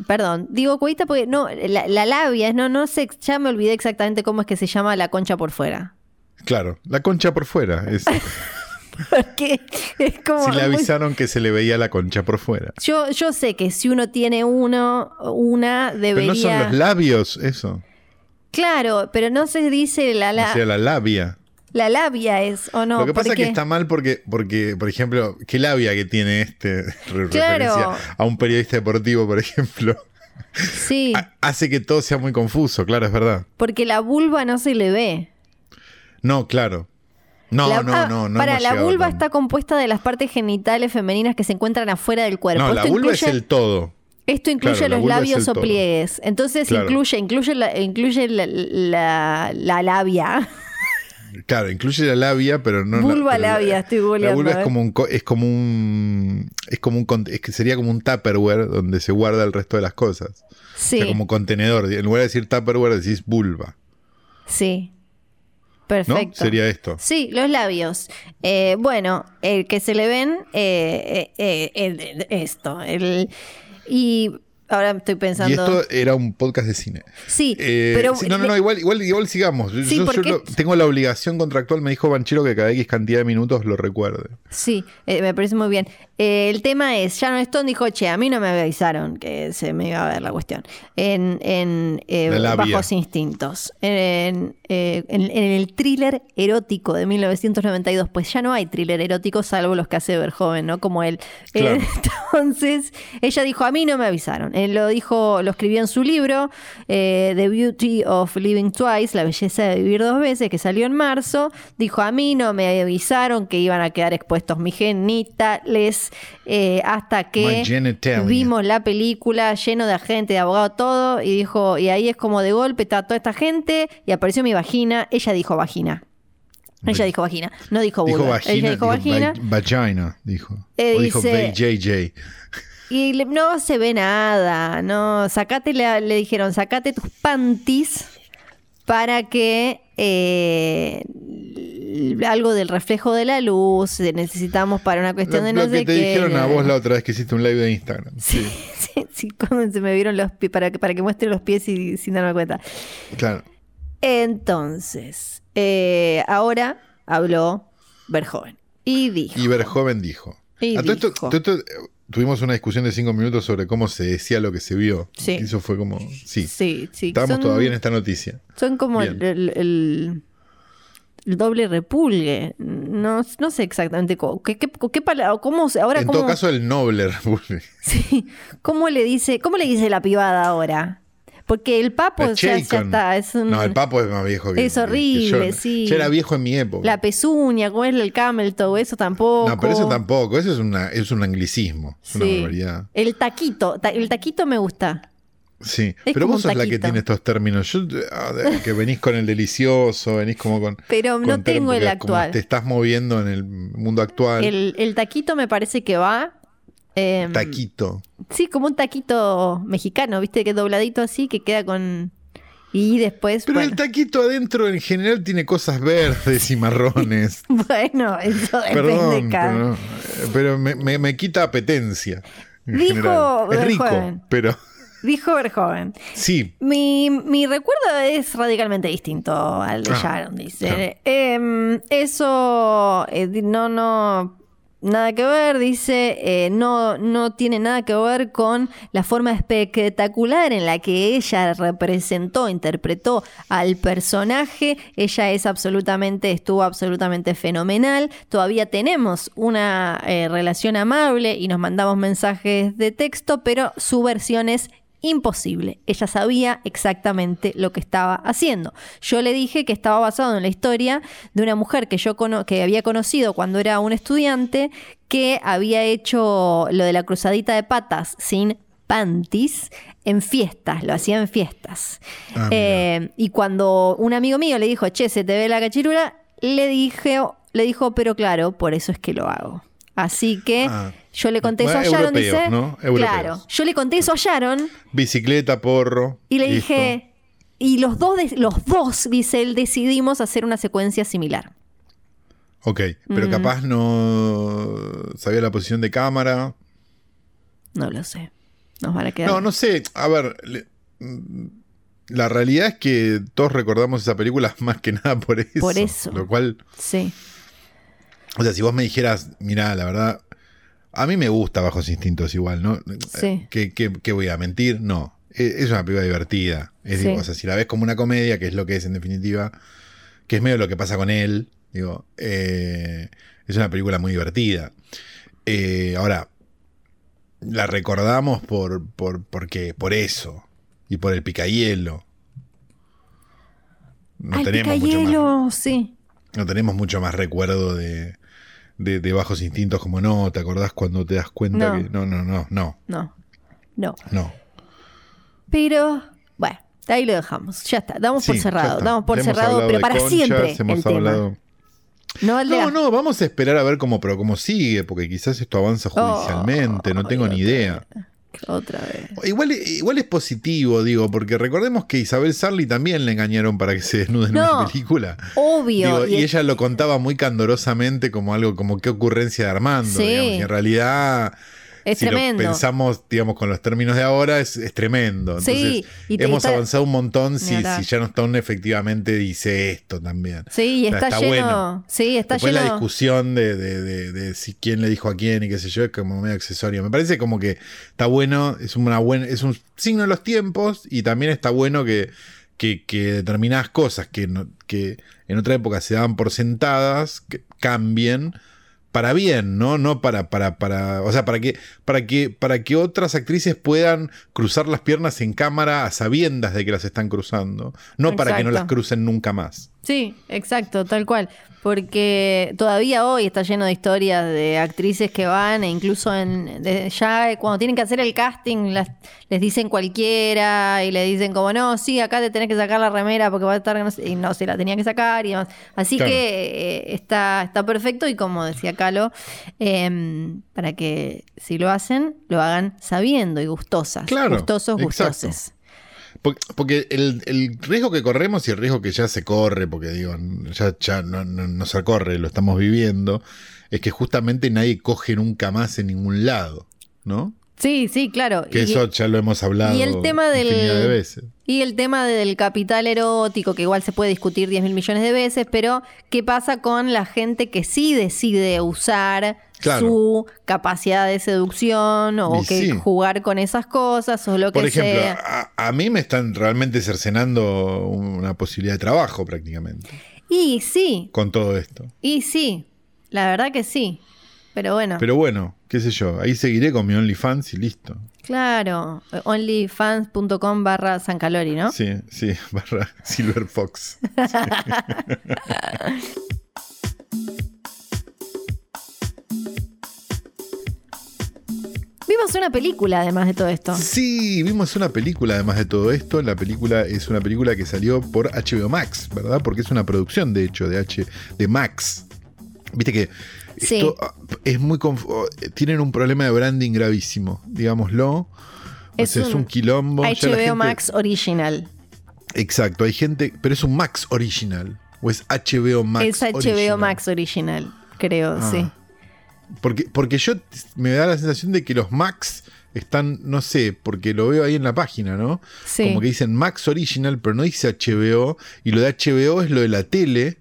Speaker 2: perdón digo cuevita porque no la, la labia no no sé ya me olvidé exactamente cómo es que se llama la concha por fuera
Speaker 3: Claro, la concha por fuera. Es, *laughs*
Speaker 2: porque es como
Speaker 3: si le
Speaker 2: muy-
Speaker 3: avisaron que se le veía la concha por fuera.
Speaker 2: yo yo sé que si uno tiene uno una
Speaker 3: Pero
Speaker 2: debería
Speaker 3: no son los labios, eso.
Speaker 2: claro pero no se dice la, la
Speaker 3: O sea, la labia.
Speaker 2: La labia es, ¿o no?
Speaker 3: Lo que pasa es que está mal porque, porque, por ejemplo, qué labia que tiene este *laughs*
Speaker 2: Claro.
Speaker 3: referencia a un periodista deportivo, por ejemplo,
Speaker 2: Sí, *laughs*
Speaker 3: ha- hace que todo sea muy confuso, claro, es verdad.
Speaker 2: porque la vulva no se le ve.
Speaker 3: No, claro. No,
Speaker 2: La-
Speaker 3: no,
Speaker 2: ah,
Speaker 3: no, no.
Speaker 2: Para, la vulva está compuesta de las partes genitales femeninas que se encuentran afuera del cuerpo.
Speaker 3: No, la
Speaker 2: Esto
Speaker 3: vulva es
Speaker 2: incluye-
Speaker 3: el todo.
Speaker 2: Esto incluye
Speaker 3: Claro,
Speaker 2: los
Speaker 3: es
Speaker 2: labios o pliegues. Entonces
Speaker 3: Claro.
Speaker 2: incluye, incluye, la, incluye la, la- la labia.
Speaker 3: Claro, incluye la labia, pero no.
Speaker 2: Vulva
Speaker 3: pero la-
Speaker 2: labia, estoy
Speaker 3: La
Speaker 2: googleando,
Speaker 3: vulva
Speaker 2: eh.
Speaker 3: es como un. Es como un. Es como un. Es que sería como un Tupperware donde se guarda el resto de las cosas.
Speaker 2: Sí,
Speaker 3: O sea, como contenedor. En lugar de decir Tupperware, decís vulva.
Speaker 2: sí.
Speaker 3: ¿No?
Speaker 2: Perfecto.
Speaker 3: Sería esto.
Speaker 2: Sí, los labios. Eh, bueno, el que se le ven, eh, eh, esto. El, y ahora estoy pensando.
Speaker 3: Y esto era un podcast de cine.
Speaker 2: sí,
Speaker 3: Eh,
Speaker 2: pero.
Speaker 3: sí, no, no, no, igual, igual, igual sigamos. Yo-
Speaker 2: Sí,
Speaker 3: yo,
Speaker 2: porque-
Speaker 3: lo- tengo la obligación contractual, me dijo Banchero que cada X cantidad de minutos lo recuerde.
Speaker 2: Sí, eh, me parece muy bien. Eh, el tema es, Sharon Stone dijo, che, a mí no me avisaron que se me iba a ver la cuestión. En, en. Bajos Instintos. En, en- en el thriller erótico de 1992, pues ya no hay thriller erótico salvo los que hace Verjoven, ¿no? Como él.
Speaker 3: Claro. *laughs*
Speaker 2: Entonces, ella dijo, a mí no me avisaron. Él lo dijo, lo escribió en su libro, eh, The Beauty of Living Twice, La belleza de vivir dos veces, que salió en marzo. Dijo, a mí no me avisaron que iban a quedar expuestos mis genitales eh, hasta que vimos la película lleno de agente, de abogado, todo. Y dijo, y ahí es como de golpe está toda esta gente y apareció mi vagina. Ella dijo vagina. Ella dijo vagina, no dijo vulva.
Speaker 3: Dijo vagina.
Speaker 2: Ella dijo vagina.
Speaker 3: va- vagina, dijo.
Speaker 2: Eh,
Speaker 3: o dijo
Speaker 2: dice-
Speaker 3: JJ.
Speaker 2: Y le- no se ve nada, no, sacate, la- le dijeron, sacate tus panties para que eh, algo del reflejo de la luz eh, necesitamos para una cuestión
Speaker 3: Lo,
Speaker 2: de no
Speaker 3: lo que te
Speaker 2: qué.
Speaker 3: dijeron a vos la otra vez que hiciste un live de Instagram.
Speaker 2: Sí, sí, *laughs* sí, cuando se me vieron los pies, para que, para que muestre los pies y sin darme cuenta.
Speaker 3: Claro.
Speaker 2: Entonces, eh, ahora habló Verjoven y dijo.
Speaker 3: Y Verjoven dijo.
Speaker 2: Y
Speaker 3: A todo esto-
Speaker 2: dijo.
Speaker 3: todo esto, tuvimos una discusión de cinco minutos sobre cómo se decía lo que se vio.
Speaker 2: Sí.
Speaker 3: Eso fue como. Sí.
Speaker 2: Sí, sí.
Speaker 3: Estábamos
Speaker 2: son-
Speaker 3: todavía en esta noticia.
Speaker 2: Son como el, el- doble repulgue. No, no sé exactamente cómo, qué, qué, qué palabra, cómo, ahora
Speaker 3: en
Speaker 2: cómo,
Speaker 3: todo caso, el noble República. *laughs*
Speaker 2: sí, cómo le dice, cómo le dice la pibada ahora. Porque el papo ya, está, es un-
Speaker 3: No, el papo es más viejo que
Speaker 2: Es
Speaker 3: que
Speaker 2: horrible,
Speaker 3: yo.
Speaker 2: sí.
Speaker 3: Ya era viejo en mi época.
Speaker 2: la pezuña, cómo es el camel toe, eso tampoco.
Speaker 3: no, pero eso tampoco. Eso es, una, es un anglicismo. Es una barbaridad.
Speaker 2: El taquito, ta- el taquito me gusta.
Speaker 3: Sí.
Speaker 2: Es
Speaker 3: pero vos sos la que tiene estos términos. Yo, que venís con el delicioso, venís como con.
Speaker 2: Pero no tengo el actual.
Speaker 3: Te estás moviendo en el mundo actual.
Speaker 2: El, el taquito me parece que va. Em,
Speaker 3: Taquito.
Speaker 2: Sí, como un taquito mexicano, ¿viste? Que es dobladito así, que queda con... Y después,
Speaker 3: Pero
Speaker 2: bueno,
Speaker 3: el taquito adentro en general tiene cosas verdes y marrones. *laughs*
Speaker 2: bueno, eso depende
Speaker 3: Perdón,
Speaker 2: cada-
Speaker 3: pero, pero me, me- me quita apetencia. en
Speaker 2: Dijo.
Speaker 3: Es rico, pero *laughs*
Speaker 2: Dijo Verjoven.
Speaker 3: sí.
Speaker 2: Mi, mi recuerdo es radicalmente distinto al de
Speaker 3: Ah,
Speaker 2: Sharon, dice.
Speaker 3: claro.
Speaker 2: Em, eso eh, no, no, nada que ver, dice, eh, no, no tiene nada que ver con la forma espectacular en la que ella representó, interpretó al personaje. Ella es absolutamente, estuvo absolutamente fenomenal. Todavía tenemos una eh, relación amable y nos mandamos mensajes de texto, pero su versión es imposible. Ella sabía exactamente lo que estaba haciendo. Yo le dije que estaba basado en la historia de una mujer que yo cono- que había conocido cuando era un estudiante que había hecho lo de la cruzadita de patas sin panties en fiestas, lo hacía en fiestas.
Speaker 3: Ah.
Speaker 2: Eh, y cuando un amigo mío le dijo, che, se te ve la cachirula, le dije, le dijo, pero claro, por eso es que lo hago. Así que
Speaker 3: Ah.
Speaker 2: yo le conté eso a Sharon,
Speaker 3: europeos,
Speaker 2: dice. Claro, yo le conté eso a Sharon
Speaker 3: Bicicleta, porro.
Speaker 2: y le
Speaker 3: listo.
Speaker 2: dije, y los dos, los dos, dice él, decidimos hacer una secuencia similar.
Speaker 3: Ok, pero
Speaker 2: Mm.
Speaker 3: capaz no sabía la posición de cámara.
Speaker 2: No lo sé. Nos van a quedar.
Speaker 3: No, no sé. A ver, le- mm, la realidad es que todos recordamos esa película *laughs* más que nada por eso.
Speaker 2: Por eso.
Speaker 3: Lo cual,
Speaker 2: Sí.
Speaker 3: O sea, si vos me dijeras, mira, la verdad, a mí me gusta Bajos Instintos igual, ¿no?
Speaker 2: Sí.
Speaker 3: ¿Qué, qué- qué voy a mentir? No. Es, es una película divertida. Es,
Speaker 2: Sí.
Speaker 3: O sea, si la ves como una comedia, que es lo que es en definitiva, que es medio lo que pasa con él, Digo, eh, es una película muy divertida. Eh, ahora, la recordamos por, por, porque, por eso. Y por el picahielo. No
Speaker 2: Ay,
Speaker 3: tenemos mucho más,
Speaker 2: hielo, sí.
Speaker 3: no tenemos mucho más recuerdo de, de, de bajos instintos como no, ¿te acordás cuando te das cuenta
Speaker 2: No.
Speaker 3: que. No, no, no, no,
Speaker 2: No. No.
Speaker 3: no.
Speaker 2: Pero, bueno, ahí lo dejamos. Ya está. Damos por
Speaker 3: Sí,
Speaker 2: cerrado. Damos por
Speaker 3: hemos
Speaker 2: cerrado, pero para
Speaker 3: conchas,
Speaker 2: siempre.
Speaker 3: hemos
Speaker 2: el tema. No
Speaker 3: No, vamos a esperar a ver cómo, pero cómo sigue, porque quizás esto avanza judicialmente, no tengo ni idea.
Speaker 2: Otra vez.
Speaker 3: Igual, igual es positivo, digo, porque recordemos que Isabel Sarli también le engañaron para que se desnude en
Speaker 2: No.
Speaker 3: una película.
Speaker 2: Obvio.
Speaker 3: Digo, y
Speaker 2: y-
Speaker 3: ella lo contaba muy candorosamente como algo, como qué ocurrencia de Armando.
Speaker 2: Sí.
Speaker 3: digamos, y en realidad,
Speaker 2: es
Speaker 3: si
Speaker 2: tremendo.
Speaker 3: lo pensamos, digamos, con los términos de ahora, es, es tremendo. Entonces,
Speaker 2: Sí, y
Speaker 3: hemos
Speaker 2: está-
Speaker 3: avanzado un montón si, si Sharon Stone efectivamente dice esto también.
Speaker 2: Sí, y
Speaker 3: O sea,
Speaker 2: está,
Speaker 3: está
Speaker 2: lleno.
Speaker 3: bueno.
Speaker 2: Sí, está
Speaker 3: Después
Speaker 2: lleno.
Speaker 3: la discusión de, de- de- de si quién le dijo a quién y qué sé yo, es como medio accesorio. Me parece como que está bueno, es una buena, es un signo de los tiempos y también está bueno que, que, que determinadas cosas que, no- que en otra época se daban por sentadas, que cambien para bien, ¿no? No para, para, para. O sea, para que, para que, para que otras actrices puedan cruzar las piernas en cámara a sabiendas de que las están cruzando. No para que no las crucen nunca más.
Speaker 2: Sí, exacto, tal cual. Porque todavía hoy está lleno de historias de actrices que van e incluso en de- ya cuando tienen que hacer el casting las- les dicen cualquiera y le dicen como no, sí, acá te tenés que sacar la remera porque va a estar no sé", y no se la tenía que sacar y demás. Así
Speaker 3: Claro.
Speaker 2: que eh, está, está perfecto y como decía Calo, em, para que si lo hacen, lo hagan sabiendo y gustosas.
Speaker 3: Claro,
Speaker 2: Gustosos,
Speaker 3: exacto. Porque, porque el, el riesgo que corremos y el riesgo que ya se corre, porque digo, ya, ya no, no- no se corre, lo estamos viviendo, es que justamente nadie coge nunca más en ningún lado, ¿no?
Speaker 2: Sí, sí, claro.
Speaker 3: Que
Speaker 2: Y-
Speaker 3: eso ya lo hemos hablado
Speaker 2: y el tema del-
Speaker 3: infinidad de veces.
Speaker 2: Y el tema del capital erótico, que igual se puede discutir 10 mil millones de veces, pero ¿qué pasa con la gente que sí decide usar
Speaker 3: Claro.
Speaker 2: su capacidad de seducción o
Speaker 3: Y
Speaker 2: que
Speaker 3: sí.
Speaker 2: jugar con esas cosas o lo
Speaker 3: Por
Speaker 2: que
Speaker 3: ejemplo,
Speaker 2: sea?
Speaker 3: a, a mí me están realmente cercenando una posibilidad de trabajo prácticamente
Speaker 2: Y sí,
Speaker 3: con todo esto.
Speaker 2: y sí, la verdad que sí. Pero bueno,
Speaker 3: Pero bueno, qué sé yo, ahí seguiré con mi OnlyFans y listo.
Speaker 2: claro, onlyfans.com barra San Calori, ¿no?
Speaker 3: Sí, sí, *laughs* barra Silver Fox. *laughs* *laughs*
Speaker 2: Vimos una película además de todo esto.
Speaker 3: Sí, vimos una película además de todo esto. La película es una película que salió por HBO Max, ¿verdad? Porque es una producción, de hecho, de H de Max. Viste que esto ah, es muy oh, tienen un problema de branding gravísimo, digámoslo. O
Speaker 2: Es
Speaker 3: sea, es
Speaker 2: un
Speaker 3: un quilombo.
Speaker 2: HBO
Speaker 3: gente-
Speaker 2: Max Original.
Speaker 3: Exacto, hay gente, pero es un Max original. O es HBO Max.
Speaker 2: es HBO
Speaker 3: original?
Speaker 2: Max Original, creo,
Speaker 3: Ah.
Speaker 2: sí.
Speaker 3: Porque, porque yo me da la sensación de que los Max están, no sé, porque lo veo ahí en la página, ¿no?
Speaker 2: Sí.
Speaker 3: Como que dicen Max Original, pero no dice HBO. Y lo de HBO es lo de la tele.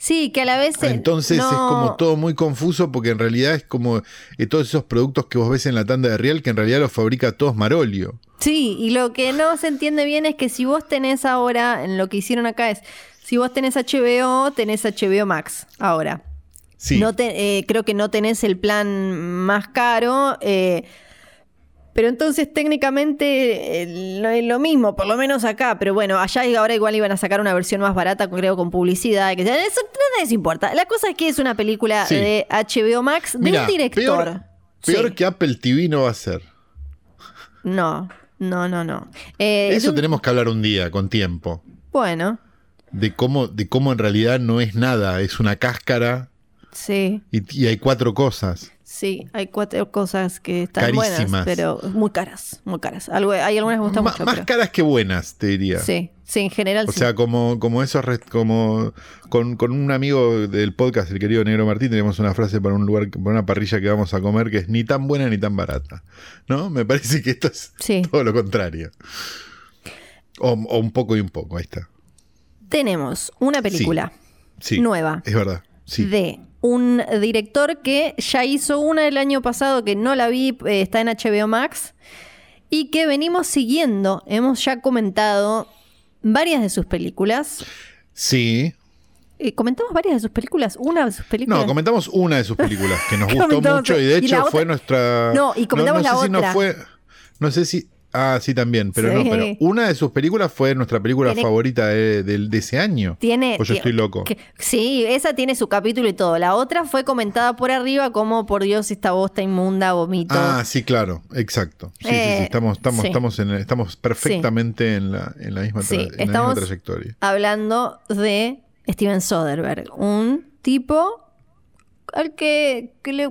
Speaker 2: Sí, que a la vez. eh,
Speaker 3: Entonces
Speaker 2: no-
Speaker 3: es como todo muy confuso porque en realidad es como eh, todos esos productos que vos ves en la tanda de Real que en realidad los fabrica todos Marolio.
Speaker 2: Sí, y lo que no se entiende bien es que si vos tenés ahora, en lo que hicieron acá es, si vos tenés HBO, tenés HBO Max ahora.
Speaker 3: Sí.
Speaker 2: No te- eh, creo que no tenés el plan más caro. eh, pero entonces técnicamente eh, no es lo mismo, por lo menos acá. Pero bueno, allá y ahora igual iban a sacar una versión más barata, creo, con publicidad. Que, eso nada de eso importa. La cosa es que es una película
Speaker 3: Sí.
Speaker 2: de HBO Max de
Speaker 3: Mirá,
Speaker 2: un director.
Speaker 3: Peor, peor
Speaker 2: Sí.
Speaker 3: que Apple TV no va a ser.
Speaker 2: No, no, no, no. Eh, es
Speaker 3: Eso
Speaker 2: un-
Speaker 3: tenemos que hablar un día, con tiempo.
Speaker 2: Bueno,
Speaker 3: De cómo, de cómo en realidad no es nada, es una cáscara
Speaker 2: sí.
Speaker 3: y, y hay cuatro cosas.
Speaker 2: Sí, hay cuatro cosas que están
Speaker 3: Carísimas.
Speaker 2: buenas, pero muy caras, muy caras. Algo, hay algunas que me gustan mucho.
Speaker 3: más
Speaker 2: pero-
Speaker 3: caras que buenas, te diría.
Speaker 2: Sí, sí, en general
Speaker 3: O
Speaker 2: sí.
Speaker 3: sea, como, como esos, como con, con un amigo del podcast, el querido Negro Martín, tenemos una frase para un lugar, para una parrilla que vamos a comer que es ni tan buena ni tan barata. ¿No? Me parece que esto es
Speaker 2: Sí.
Speaker 3: todo lo contrario. O, o un poco y un poco, ahí está.
Speaker 2: Tenemos una película
Speaker 3: Sí.
Speaker 2: nueva
Speaker 3: Es verdad.
Speaker 2: De un director que ya hizo una el año pasado que no la vi, eh, está en HBO Max y que venimos siguiendo. Hemos ya comentado varias de sus películas.
Speaker 3: Sí.
Speaker 2: eh, comentamos varias de sus películas. Una de sus películas.
Speaker 3: No, comentamos una de sus películas que nos *laughs* gustó mucho y de hecho fue nuestra.
Speaker 2: No, y comentamos
Speaker 3: no,
Speaker 2: la
Speaker 3: sé si no
Speaker 2: otra.
Speaker 3: fue. No sé si. Ah, sí, también, pero no, pero una de sus películas fue nuestra película
Speaker 2: Tiene-
Speaker 3: favorita de, de- de ese año.
Speaker 2: Tiene.
Speaker 3: O yo
Speaker 2: tie-
Speaker 3: estoy loco.
Speaker 2: que- sí, esa tiene su capítulo y todo. La otra fue comentada por arriba como por Dios esta bosta inmunda, vomito.
Speaker 3: Ah, sí, claro, exacto. Sí, sí, sí,
Speaker 2: Eh,
Speaker 3: estamos, estamos,
Speaker 2: sí.
Speaker 3: estamos, en, estamos perfectamente en, la, en la misma, tra-
Speaker 2: Sí,
Speaker 3: en la misma
Speaker 2: estamos-
Speaker 3: trayectoria.
Speaker 2: hablando de Steven Soderbergh, un tipo al que, que le,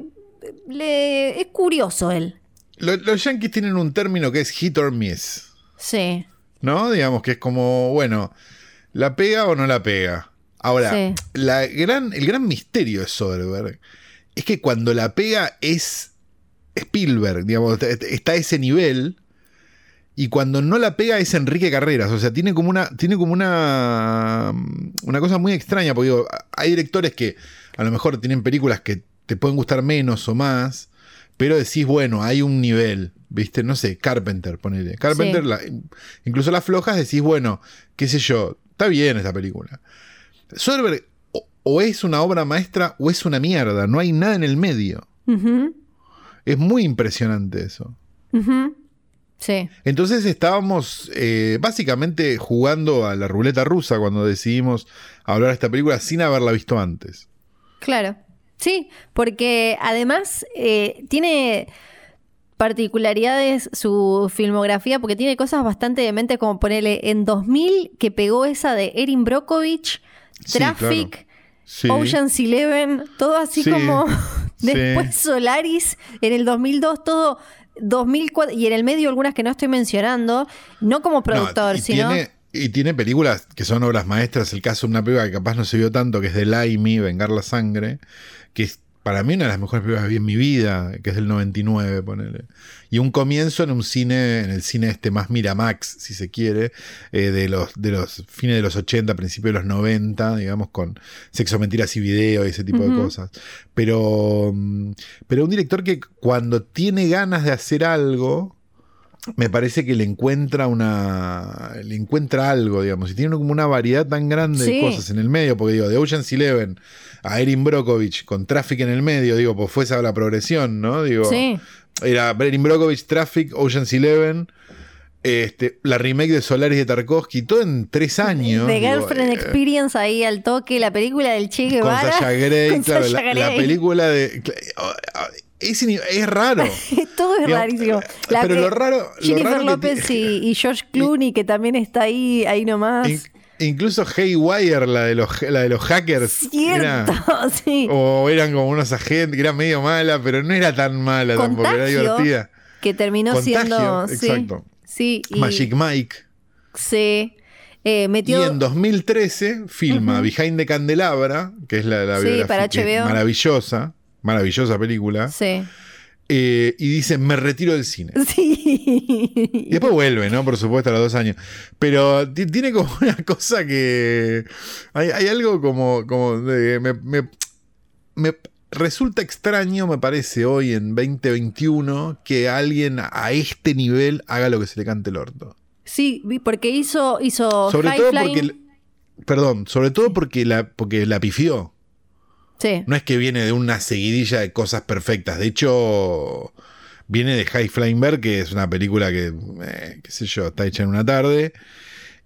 Speaker 2: le- es curioso él.
Speaker 3: Lo- los yankees tienen un término que es hit or miss,
Speaker 2: Sí,
Speaker 3: ¿no? Digamos que es como, bueno, ¿la pega o no la pega? Ahora,
Speaker 2: Sí.
Speaker 3: la gran, el gran misterio de Soderbergh es que cuando la pega es Spielberg, digamos, está a ese nivel. Y cuando no la pega es Enrique Carreras. O sea, tiene como una. Tiene como una. Una cosa muy extraña. Porque digo, hay directores que a lo mejor tienen películas que te pueden gustar menos o más. Pero decís, bueno, hay un nivel. ¿Viste? No sé, Carpenter, ponele. Carpenter,
Speaker 2: Sí.
Speaker 3: la- incluso las flojas, decís, bueno, qué sé yo, está bien esta película. Soderbergh o, o es una obra maestra o es una mierda. No hay nada en el medio. Es muy impresionante eso.
Speaker 2: sí,
Speaker 3: Entonces estábamos eh, básicamente jugando a la ruleta rusa cuando decidimos hablar de esta película sin haberla visto antes.
Speaker 2: claro. Sí, porque además eh, tiene particularidades su filmografía, porque tiene cosas bastante dementes, como ponerle en 2000 que pegó esa de Erin Brockovich,
Speaker 3: Sí,
Speaker 2: Traffic,
Speaker 3: claro. Sí.
Speaker 2: Ocean's Eleven, todo así
Speaker 3: Sí,
Speaker 2: como *laughs* después Solaris en el 2002, todo 2004 y en el medio algunas que no estoy mencionando, no como
Speaker 3: No,
Speaker 2: productor,
Speaker 3: y
Speaker 2: sino
Speaker 3: Tiene, y tiene películas que son obras maestras. El caso de una película que capaz no se vio tanto, que es de Laimi, Vengar la Sangre, que es para mí una de las mejores películas que vi en mi vida, que es del 99, ponele. Y un comienzo en un cine, en el cine este más Miramax, si se quiere, eh, de, los, de los fines de los 80, principios de los 90, digamos, con sexo, mentiras y video y ese tipo de cosas. Pero, mm, pero un director que cuando tiene ganas de hacer algo, me parece que le encuentra una. le encuentra algo, digamos. Y tiene como una variedad tan grande
Speaker 2: Sí.
Speaker 3: de cosas en el medio, porque digo, de Ocean's Eleven a Erin Brockovich con Traffic en el medio, digo, pues fue esa la progresión, ¿no? Digo,
Speaker 2: Sí.
Speaker 3: era Erin Brockovich, Traffic, Ocean's Eleven. Este, la remake de Solaris de Tarkovsky, todo en tres años.
Speaker 2: The
Speaker 3: digo,
Speaker 2: Girlfriend
Speaker 3: eh,
Speaker 2: Experience ahí al toque, la película del Che
Speaker 3: con
Speaker 2: Guevara.
Speaker 3: Sasha Grey, *laughs*
Speaker 2: con
Speaker 3: claro,
Speaker 2: Sasha
Speaker 3: la, la
Speaker 2: Grey.
Speaker 3: película de. Es, es raro. *laughs*
Speaker 2: Todo es
Speaker 3: Digamos,
Speaker 2: rarísimo.
Speaker 3: pero lo raro- lo
Speaker 2: Jennifer
Speaker 3: raro que
Speaker 2: López
Speaker 3: tiene-
Speaker 2: y, *laughs* y George Clooney, que también está ahí, ahí nomás.
Speaker 3: In- incluso Haywire, la de los, la de los hackers. era-
Speaker 2: Cierto, *laughs* sí.
Speaker 3: o eran como unos agentes, que era medio mala, pero no era tan mala tampoco, era
Speaker 2: Contagio,
Speaker 3: divertida.
Speaker 2: Que terminó
Speaker 3: Contagio,
Speaker 2: siendo. sí,
Speaker 3: exacto.
Speaker 2: Sí, y,
Speaker 3: Magic Mike.
Speaker 2: Sí. Eh, metió.
Speaker 3: Y en 2013 filma Behind the Candelabra, que es la, la
Speaker 2: Sí,
Speaker 3: biografía
Speaker 2: para
Speaker 3: que
Speaker 2: HBO.
Speaker 3: maravillosa, maravillosa película,
Speaker 2: Sí.
Speaker 3: eh, y dice, me retiro del cine. *laughs* Y
Speaker 2: Sí.
Speaker 3: después vuelve, ¿no? Por supuesto, a los dos años. Pero ti- tiene como una cosa que. Hay, hay algo como. como de- me, me- me resulta extraño, me parece, hoy en 2021, que alguien a este nivel haga lo que se le cante el orto.
Speaker 2: Sí, porque hizo, hizo
Speaker 3: Sobre todo porque. Perdón, sobre todo porque la, porque la pifió.
Speaker 2: Sí.
Speaker 3: No es que viene de una seguidilla de cosas perfectas. De hecho, viene de High Flying que es una película que, eh, qué sé yo, está hecha en una tarde.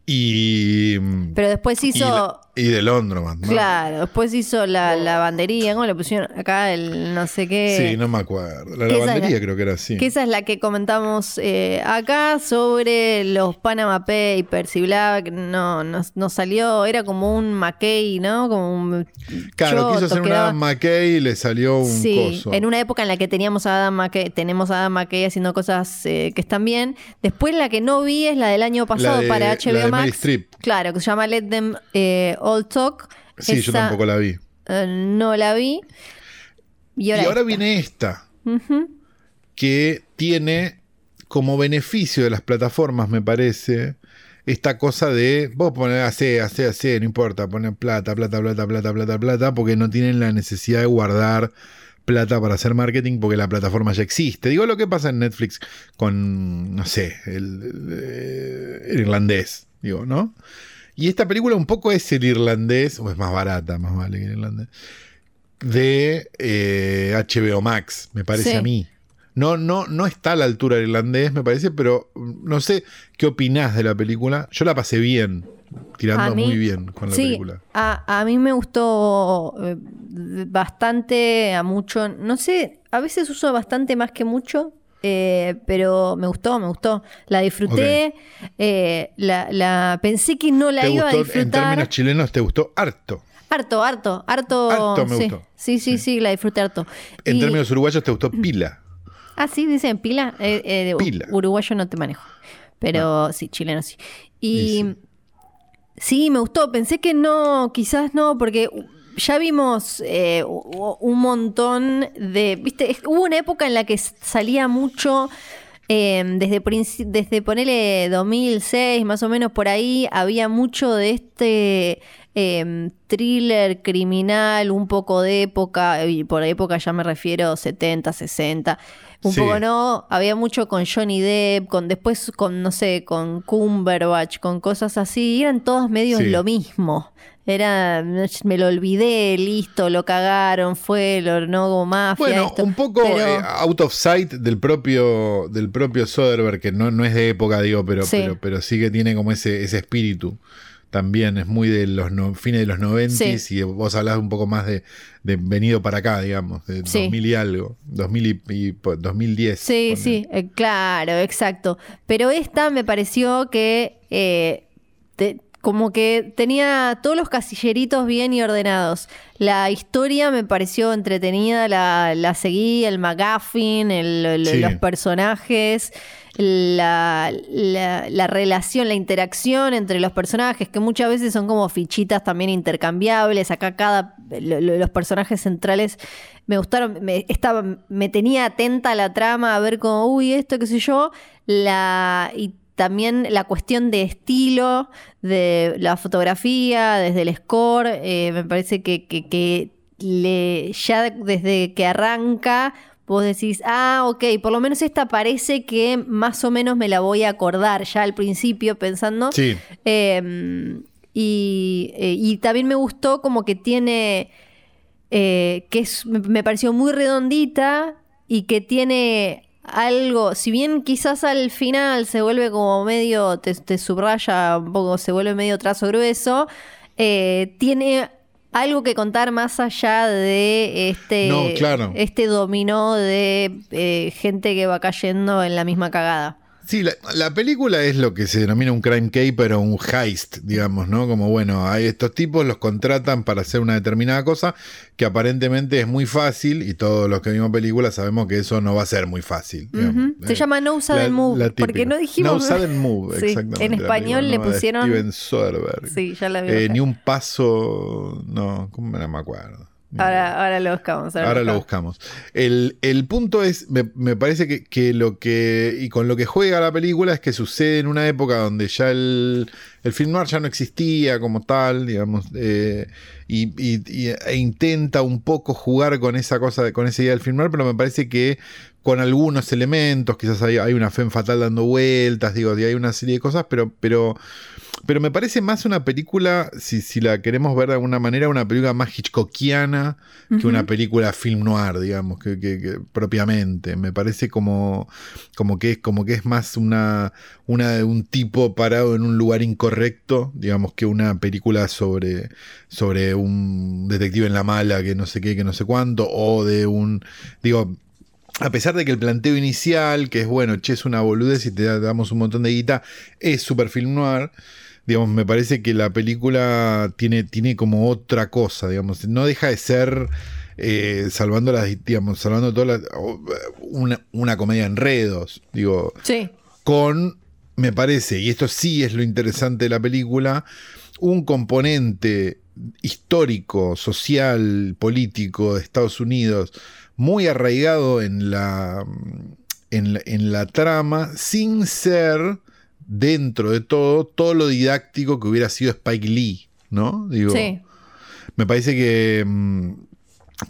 Speaker 3: Y.
Speaker 2: Pero después hizo.
Speaker 3: Y de Londroman. ¿no?
Speaker 2: Claro, después hizo la lavandería, ¿cómo le pusieron acá? El no sé qué.
Speaker 3: Sí, no me acuerdo. La lavandería creo que era así.
Speaker 2: Que esa es la que comentamos eh, acá sobre los Panama Papers y bla, no, no, no salió, era como un McKay, ¿no? Como un
Speaker 3: Claro,
Speaker 2: choto
Speaker 3: quiso hacer
Speaker 2: daba-
Speaker 3: Adam McKay y le salió un
Speaker 2: Sí,
Speaker 3: coso.
Speaker 2: en una época en la que teníamos a Adam McKay, tenemos a Adam McKay haciendo cosas eh, que están bien. Después la que no vi es la del año pasado
Speaker 3: de-
Speaker 2: para
Speaker 3: la
Speaker 2: HBO
Speaker 3: de
Speaker 2: Max.
Speaker 3: Streep.
Speaker 2: Claro, que se llama Let Them eh, All Talk.
Speaker 3: Sí, yo tampoco la vi.
Speaker 2: eh, no la vi. Y
Speaker 3: Y
Speaker 2: ahora, esta.
Speaker 3: viene esta. Que tiene como beneficio de las plataformas, me parece, esta cosa de vos poner hace, hace, hace, no importa, poner plata, plata, plata, plata, plata, plata, porque no tienen la necesidad de guardar plata para hacer marketing porque la plataforma ya existe. Digo lo que pasa en Netflix con, no sé, el, el- el irlandés, digo, ¿no? Y esta película un poco es el irlandés, o es más barata, más vale que el irlandés, de eh, HBO Max, me parece
Speaker 2: Sí.
Speaker 3: a mí. No, no, no está a la altura del irlandés, me parece, pero mm, no sé qué opinás de la película. Yo la pasé bien, tirando
Speaker 2: mí-
Speaker 3: muy bien con la
Speaker 2: sí,
Speaker 3: película.
Speaker 2: A, a mí me gustó eh, bastante, a mucho. No sé, a veces uso bastante más que mucho. Eh, pero me gustó, me gustó. La disfruté. eh, la, la- pensé que no la
Speaker 3: ¿Te
Speaker 2: iba a
Speaker 3: gustó, en
Speaker 2: disfrutar.
Speaker 3: términos chilenos, te gustó harto?
Speaker 2: Harto, harto, harto.
Speaker 3: Harto me
Speaker 2: sí.
Speaker 3: gustó.
Speaker 2: Sí, sí, sí, la disfruté harto.
Speaker 3: En
Speaker 2: Y-
Speaker 3: términos uruguayos, te gustó pila.
Speaker 2: Ah, sí, dicen pila. Eh, eh,
Speaker 3: Pila.
Speaker 2: Uruguayo no te manejo. Pero sí, chileno sí. Y
Speaker 3: Y sí.
Speaker 2: sí. me gustó. Pensé que no, quizás no, porque ya vimos eh, un montón de. ¿Viste? Hubo una época en la que salía mucho. eh, desde, desde ponele 2006, más o menos por ahí, había mucho de este eh, thriller criminal, un poco de época, y por época ya me refiero 70, 60, un
Speaker 3: Sí.
Speaker 2: poco no, había mucho con Johnny Depp, con después con, no sé, con Cumberbatch, con cosas así, y eran todos medios
Speaker 3: Sí.
Speaker 2: lo mismo. Era, me lo olvidé, listo, lo cagaron, fue, lo, no hubo mafia.
Speaker 3: Bueno,
Speaker 2: esto.
Speaker 3: un poco
Speaker 2: Pero-
Speaker 3: eh, out of sight del propio, del propio Soderbergh, que no, no es de época, digo, pero,
Speaker 2: Sí.
Speaker 3: pero, pero sí que tiene como ese, ese espíritu. También es muy de los no- fines de los 90
Speaker 2: Sí.
Speaker 3: y vos hablás un poco más de, de venido para acá, digamos, de
Speaker 2: Sí.
Speaker 3: 2000 y algo, 2000 y, y po- 2010.
Speaker 2: Sí,
Speaker 3: ponele.
Speaker 2: sí, eh, claro, exacto. Pero esta me pareció que eh, te- como que tenía todos los casilleritos bien y ordenados. La historia me pareció entretenida, la, la seguí, el McGuffin, el- el-
Speaker 3: Sí.
Speaker 2: los personajes, la, la- la relación, la interacción entre los personajes, que muchas veces son como fichitas también intercambiables. Acá cada lo- lo- los personajes centrales me gustaron, me, estaba, me tenía atenta a la trama a ver como, uy, esto, qué sé yo. La, y también la cuestión de estilo, de la fotografía, desde el score, eh, me parece que, que- que le, ya desde que arranca, vos decís, ah, ok, por lo menos esta parece que más o menos me la voy a acordar ya al principio pensando.
Speaker 3: Sí,
Speaker 2: Eh, y, eh, y también me gustó como que tiene, eh, que es, me pareció muy redondita y que tiene algo, si bien quizás al final se vuelve como medio, te, te subraya un poco, se vuelve medio trazo grueso, eh, tiene algo que contar más allá de este,
Speaker 3: No, claro.
Speaker 2: este dominó de eh, gente que va cayendo en la misma cagada.
Speaker 3: Sí, la, la película es lo que se denomina un crime caper o un heist, digamos, ¿no? Como bueno, hay estos tipos los contratan para hacer una determinada cosa que aparentemente es muy fácil y todos los que vimos películas sabemos que eso no va a ser muy fácil. digamos.
Speaker 2: Ujú. Se
Speaker 3: Eh,
Speaker 2: llama No Sudden Move, porque no dijimos-
Speaker 3: No *laughs* Sudden Move,
Speaker 2: Sí,
Speaker 3: exactamente.
Speaker 2: en español
Speaker 3: película,
Speaker 2: le pusieron-
Speaker 3: Steven Soderbergh.
Speaker 2: Sí, ya la vi.
Speaker 3: Eh, ni un paso. No, ¿cómo no me acuerdo?
Speaker 2: Ahora, ahora lo buscamos. Ahora,
Speaker 3: Ahora lo
Speaker 2: buscamos.
Speaker 3: El, el punto es, me, me parece que, que lo que, y con lo que juega la película es que sucede en una época donde ya el, el film noir ya no existía como tal, digamos, eh, y, y- y- e intenta un poco jugar con esa cosa, con esa idea del film noir, pero me parece que con algunos elementos, quizás hay, hay una fe fatal dando vueltas, digo, y hay una serie de cosas, pero, pero, pero me parece más una película, si, si la queremos ver de alguna manera, una película más hitchcockiana que una película film noir, digamos, que, que- que propiamente. Me parece como, como, que, es- como que es más una, una un tipo parado en un lugar incorrecto, digamos, que una película sobre, sobre un detective en la mala que no sé qué, que no sé cuánto, o de un, digo, a pesar de que el planteo inicial, que es bueno, che, es una boludez y te da- damos un montón de guita, es super film noir. Digamos, me parece que la película tiene, tiene como otra cosa, digamos. No deja de ser, eh, salvando las, digamos, salvando todas las, o, una, una comedia de enredos. Digo,
Speaker 2: Sí.
Speaker 3: con, me parece, y esto sí es lo interesante de la película, un componente histórico, social, político de Estados Unidos muy arraigado en la, en la, en la trama, sin ser dentro de todo todo lo didáctico que hubiera sido Spike Lee, ¿no? Digo,
Speaker 2: Sí.
Speaker 3: me parece que, mm,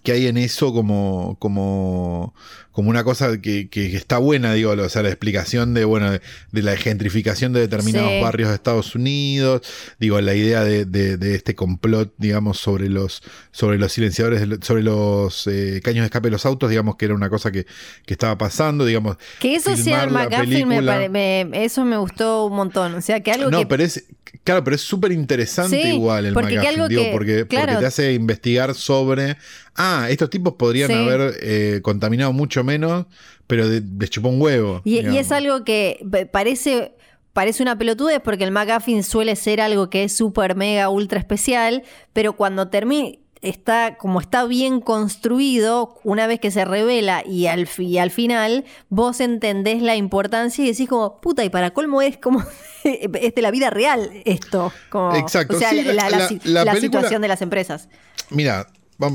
Speaker 3: que hay en eso como, como, como una cosa que, que está buena, digo, o sea, la explicación de, bueno, de, de la gentrificación de determinados
Speaker 2: Sí.
Speaker 3: barrios de Estados Unidos, digo, la idea de, de- de este complot, digamos, sobre los, sobre los silenciadores, sobre los eh, caños de escape de los autos, digamos, que era una cosa que, que estaba pasando, digamos.
Speaker 2: Que eso sea McGuffin, me pare- me- eso me gustó un montón. O sea, que algo
Speaker 3: No,
Speaker 2: que
Speaker 3: pero es, claro, pero es súper interesante
Speaker 2: Sí,
Speaker 3: igual el
Speaker 2: porque que
Speaker 3: McGuffin, digo,
Speaker 2: que-
Speaker 3: porque,
Speaker 2: claro.
Speaker 3: porque te hace investigar sobre, ah, estos tipos podrían
Speaker 2: Sí.
Speaker 3: haber eh, contaminado mucho menos, pero de, chupó un huevo.
Speaker 2: Y, es algo que pa- parece, parece una pelotudez porque el McGuffin suele ser algo que es súper, mega, ultra especial, pero cuando termina, está, como está bien construido, una vez que se revela y al, y al final, vos entendés la importancia y decís como, puta, y para colmo es como, *laughs* es de la vida real esto. Como,
Speaker 3: Exacto,
Speaker 2: O sea,
Speaker 3: sí,
Speaker 2: la,
Speaker 3: la- película-
Speaker 2: situación de las empresas.
Speaker 3: Mira,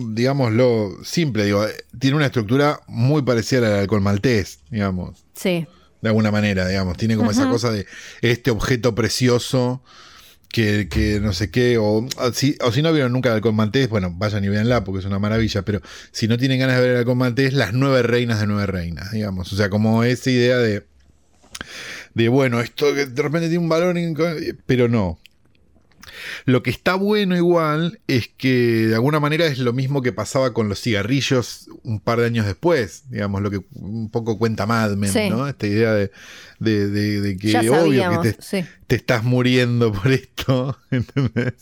Speaker 3: digámoslo simple, digo, eh, tiene una estructura muy parecida a la del alcohol maltés, digamos.
Speaker 2: Sí.
Speaker 3: de alguna manera, digamos. Tiene como esa cosa de este objeto precioso que, que no sé qué, o, o si, o si no vieron nunca el halcón maltés, bueno, vayan y véanla porque es una maravilla, pero si no tienen ganas de ver el halcón maltés, las nueve reinas de nueve reinas, digamos. O sea, como esa idea de, de bueno, esto que de repente tiene un valor, pero no. Lo que está bueno igual es que de alguna manera es lo mismo que pasaba con los cigarrillos un par de años después, digamos, lo que un poco cuenta Mad Men,
Speaker 2: Sí.
Speaker 3: ¿no? Esta idea de, de- de- de que obvio que te,
Speaker 2: sí.
Speaker 3: te estás muriendo por esto, *laughs* ¿entendés?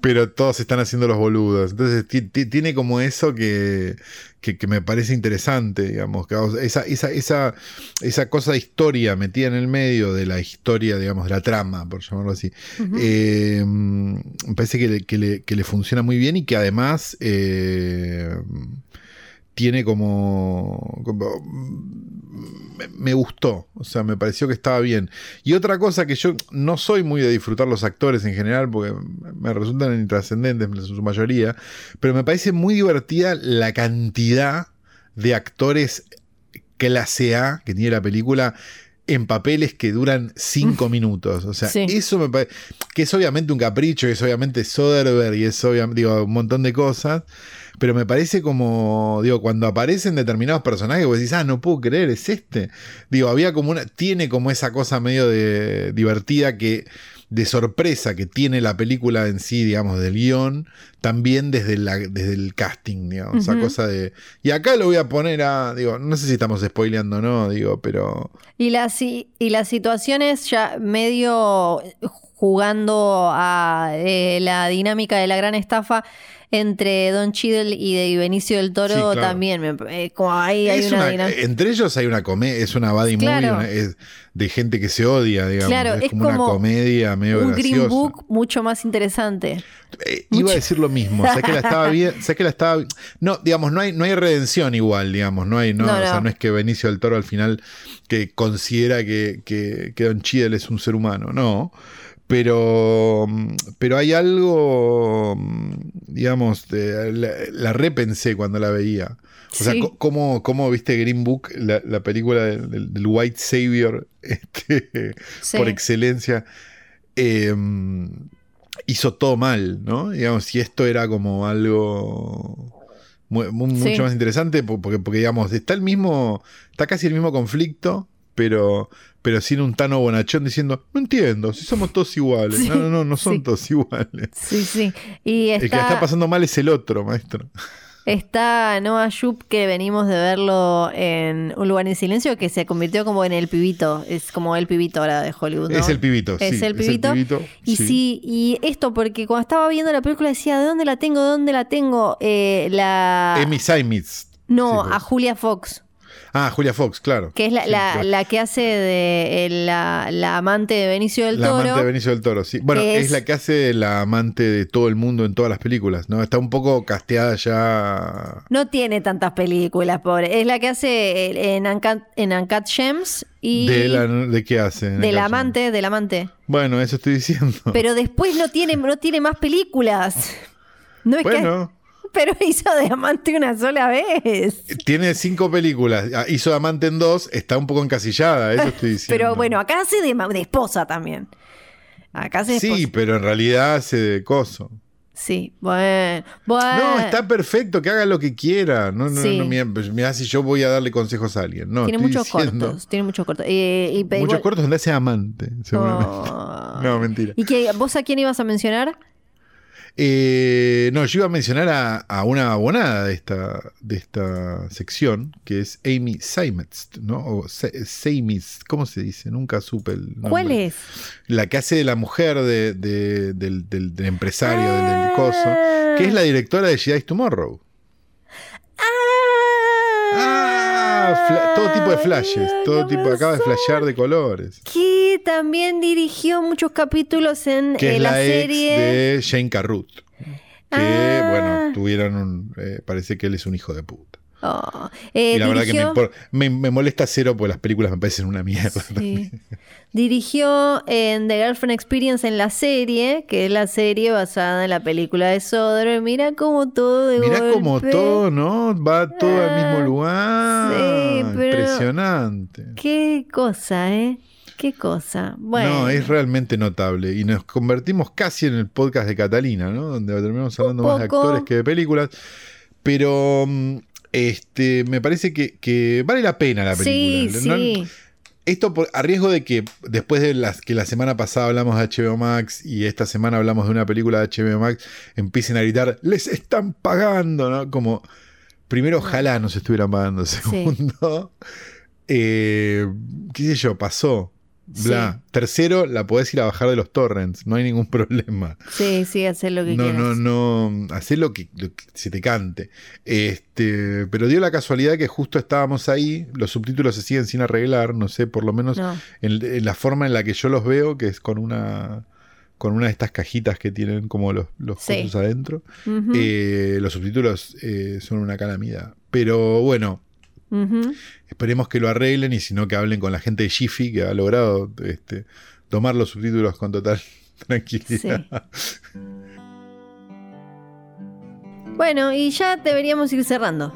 Speaker 3: Pero todos están haciendo los boludos. Entonces ti- ti- tiene como eso que, que, que me parece interesante, digamos. que, esa, esa, esa, esa cosa de historia metida en el medio de la historia, digamos, de la trama, por llamarlo así. Eh, me parece que le, que le- que le funciona muy bien y que además eh, tiene como, como- me, me gustó, o sea, me pareció que estaba bien. Y otra cosa que yo no soy muy de disfrutar los actores en general, porque me resultan intrascendentes en su mayoría, pero me parece muy divertida la cantidad de actores clase A que tiene la película en papeles que duran cinco minutos. O sea,
Speaker 2: Sí.
Speaker 3: eso me parece. Que es obviamente un capricho, es obviamente Soderbergh y es obviamente, digo, un montón de cosas. Pero me parece como, digo, cuando aparecen determinados personajes, vos decís, ah, no puedo creer, es este. Digo, había como una, tiene como esa cosa medio de divertida que, de sorpresa que tiene la película en sí, digamos, del guion, también desde, la, desde el casting, digamos, esa cosa de, y acá lo voy a poner a, digo, no sé si estamos spoileando o no, digo, pero...
Speaker 2: Y las, si- y las situaciones ya medio jugando a eh, la dinámica de la gran estafa entre Don Cheadle y de Benicio del Toro
Speaker 3: Sí, claro.
Speaker 2: también. me- eh, como ahí hay una,
Speaker 3: una- eh, entre ellos hay una comedia, es una buddy
Speaker 2: Claro.
Speaker 3: movie una- es de gente que se odia, digamos.
Speaker 2: Claro,
Speaker 3: es,
Speaker 2: es
Speaker 3: como, una comedia medio
Speaker 2: un
Speaker 3: graciosa.
Speaker 2: Green Book mucho más interesante.
Speaker 3: Eh, iba a decir lo mismo, sé que la estaba *laughs* bien, sé que la estaba no, digamos, no hay no hay redención igual, digamos, no hay no,
Speaker 2: No,
Speaker 3: o sea,
Speaker 2: no.
Speaker 3: no es que Benicio del Toro al final que considera que, que, que Don Cheadle es un ser humano, no. Pero, mm, pero hay algo, mm, digamos, de- la, la repensé cuando la veía. O sea,
Speaker 2: Sí.
Speaker 3: cómo, cómo viste Green Book, la, la película del, White Savior, *laughs* este,
Speaker 2: Sí.
Speaker 3: por excelencia, eh, hizo todo mal, ¿no? Digamos, y esto era como algo
Speaker 2: Sí.
Speaker 3: mucho más interesante, po- porque, porque, digamos, está el mismo, está casi el mismo conflicto, pero, pero sin un Tano Bonachón diciendo, no entiendo, si somos *laughs* todos iguales.
Speaker 2: Sí,
Speaker 3: no, no, no, no son
Speaker 2: sí.
Speaker 3: todos iguales.
Speaker 2: Sí, sí. Y
Speaker 3: El que la está pasando mal es el otro, maestro.
Speaker 2: está Noah Jupe, que venimos de verlo en Un lugar en silencio, que se convirtió como en el pibito. Es como el pibito ahora de Hollywood. ¿no?
Speaker 3: Es el pibito,
Speaker 2: Es
Speaker 3: sí,
Speaker 2: el pibito. Y sí. y esto, porque cuando estaba viendo la película decía, ¿de dónde la tengo? ¿De dónde la tengo? Eh, la...
Speaker 3: Amy Seimitz.
Speaker 2: no,
Speaker 3: Sí, pues.
Speaker 2: a Julia Fox,
Speaker 3: Ah, Julia Fox, claro.
Speaker 2: que es la,
Speaker 3: Sí,
Speaker 2: la,
Speaker 3: claro.
Speaker 2: la que hace de la, la amante de Benicio del
Speaker 3: La
Speaker 2: Toro.
Speaker 3: amante de Benicio del Toro, sí. Bueno, es...
Speaker 2: es-
Speaker 3: la que hace la amante de todo el mundo en todas las películas, ¿no? Está un poco casteada ya.
Speaker 2: No tiene tantas películas, pobre. Es la que hace eh, en Uncut, en Uncut Gems y
Speaker 3: De, la, ¿De qué hace?
Speaker 2: del amante, del amante.
Speaker 3: Bueno, eso estoy diciendo.
Speaker 2: Pero después no tiene, no tiene más películas. No es
Speaker 3: bueno,
Speaker 2: que. *laughs* Pero hizo de amante una sola vez.
Speaker 3: tiene cinco películas. Ah, Hizo Amante en dos, está un poco encasillada, eso estoy *laughs* diciendo.
Speaker 2: Pero bueno, acá hace de, de esposa también. Acá hace de
Speaker 3: Sí,
Speaker 2: esposa.
Speaker 3: pero en realidad hace de coso.
Speaker 2: Sí, bueno, bueno.
Speaker 3: No, está perfecto, que haga lo que quiera. No, no,
Speaker 2: Sí.
Speaker 3: no, mira, pues, mira si yo voy a darle consejos a alguien. No,
Speaker 2: tiene muchos
Speaker 3: diciendo-
Speaker 2: cortos, tiene muchos cortos. Eh, y-
Speaker 3: Muchos
Speaker 2: igual-
Speaker 3: cortos donde hace amante, seguramente.
Speaker 2: Oh. *laughs*
Speaker 3: No, mentira.
Speaker 2: ¿Y que, vos a quién ibas a mencionar?
Speaker 3: Eh, no, yo iba a mencionar a, a una abonada de esta, de esta sección, que es Amy Seimetz, ¿no? O Seimetz, ¿cómo se dice? Nunca supe el nombre.
Speaker 2: ¿Cuál es?
Speaker 3: La que hace de la mujer de- de- del, del- del empresario, del, del coso, que es la directora de Jedi's Tomorrow. Todo tipo de flashes, todo tipo,
Speaker 2: puede
Speaker 3: acaba de flashear de colores.
Speaker 2: Que también dirigió muchos capítulos en
Speaker 3: Que
Speaker 2: eh,
Speaker 3: es
Speaker 2: la,
Speaker 3: la, ex
Speaker 2: serie.
Speaker 3: de Jane Carruth. Que,
Speaker 2: Ah.
Speaker 3: bueno, tuvieron un. eh, parece que él es un hijo de puta.
Speaker 2: Oh, eh,
Speaker 3: y la verdad que me, me, me molesta cero porque las películas me parecen una mierda.
Speaker 2: Sí. Dirigió en The Girlfriend Experience en la serie, que es la serie basada en la película de Sodre. Mira cómo todo de
Speaker 3: como
Speaker 2: golpe.
Speaker 3: todo, ¿no? Va todo al mismo
Speaker 2: Ah,
Speaker 3: lugar.
Speaker 2: sí, pero-
Speaker 3: Impresionante.
Speaker 2: Qué cosa, ¿eh? Qué cosa. Bueno.
Speaker 3: No, es realmente notable. Y nos convertimos casi en el podcast de Catalina, ¿no? Donde terminamos hablando más de actores que de películas. Pero mm, este, me parece que, que vale la pena la
Speaker 2: sí,
Speaker 3: película. No-
Speaker 2: sí.
Speaker 3: Esto por- a riesgo de que después de las que la semana pasada hablamos de HBO Max y esta semana hablamos de una película de HBO Max, empiecen a gritar, les están pagando, ¿no? Como, primero, ojalá nos estuvieran pagando. *laughs* Segundo, eh, qué sé yo, pasó. Bla. Tercero, la podés ir a bajar de los torrents, no hay ningún *laughs* problema.
Speaker 2: Sí, sí, hacer lo que
Speaker 3: No,
Speaker 2: quieras.
Speaker 3: no, no. Hacer lo que, lo que se te cante. Este, pero dio la casualidad que justo estábamos ahí. Los subtítulos se siguen sin arreglar. No sé, por lo menos
Speaker 2: No.
Speaker 3: en, en la forma en la que yo los veo, que es con una. Con una de estas cajitas que tienen como los, los
Speaker 2: Sí.
Speaker 3: cosas adentro. Eh, los subtítulos eh, son una calamidad. Pero bueno, esperemos que lo arreglen y si no que hablen con la gente de Jiffy que ha logrado este, tomar los subtítulos con total *laughs* tranquilidad.
Speaker 2: Bueno, y ya deberíamos ir cerrando.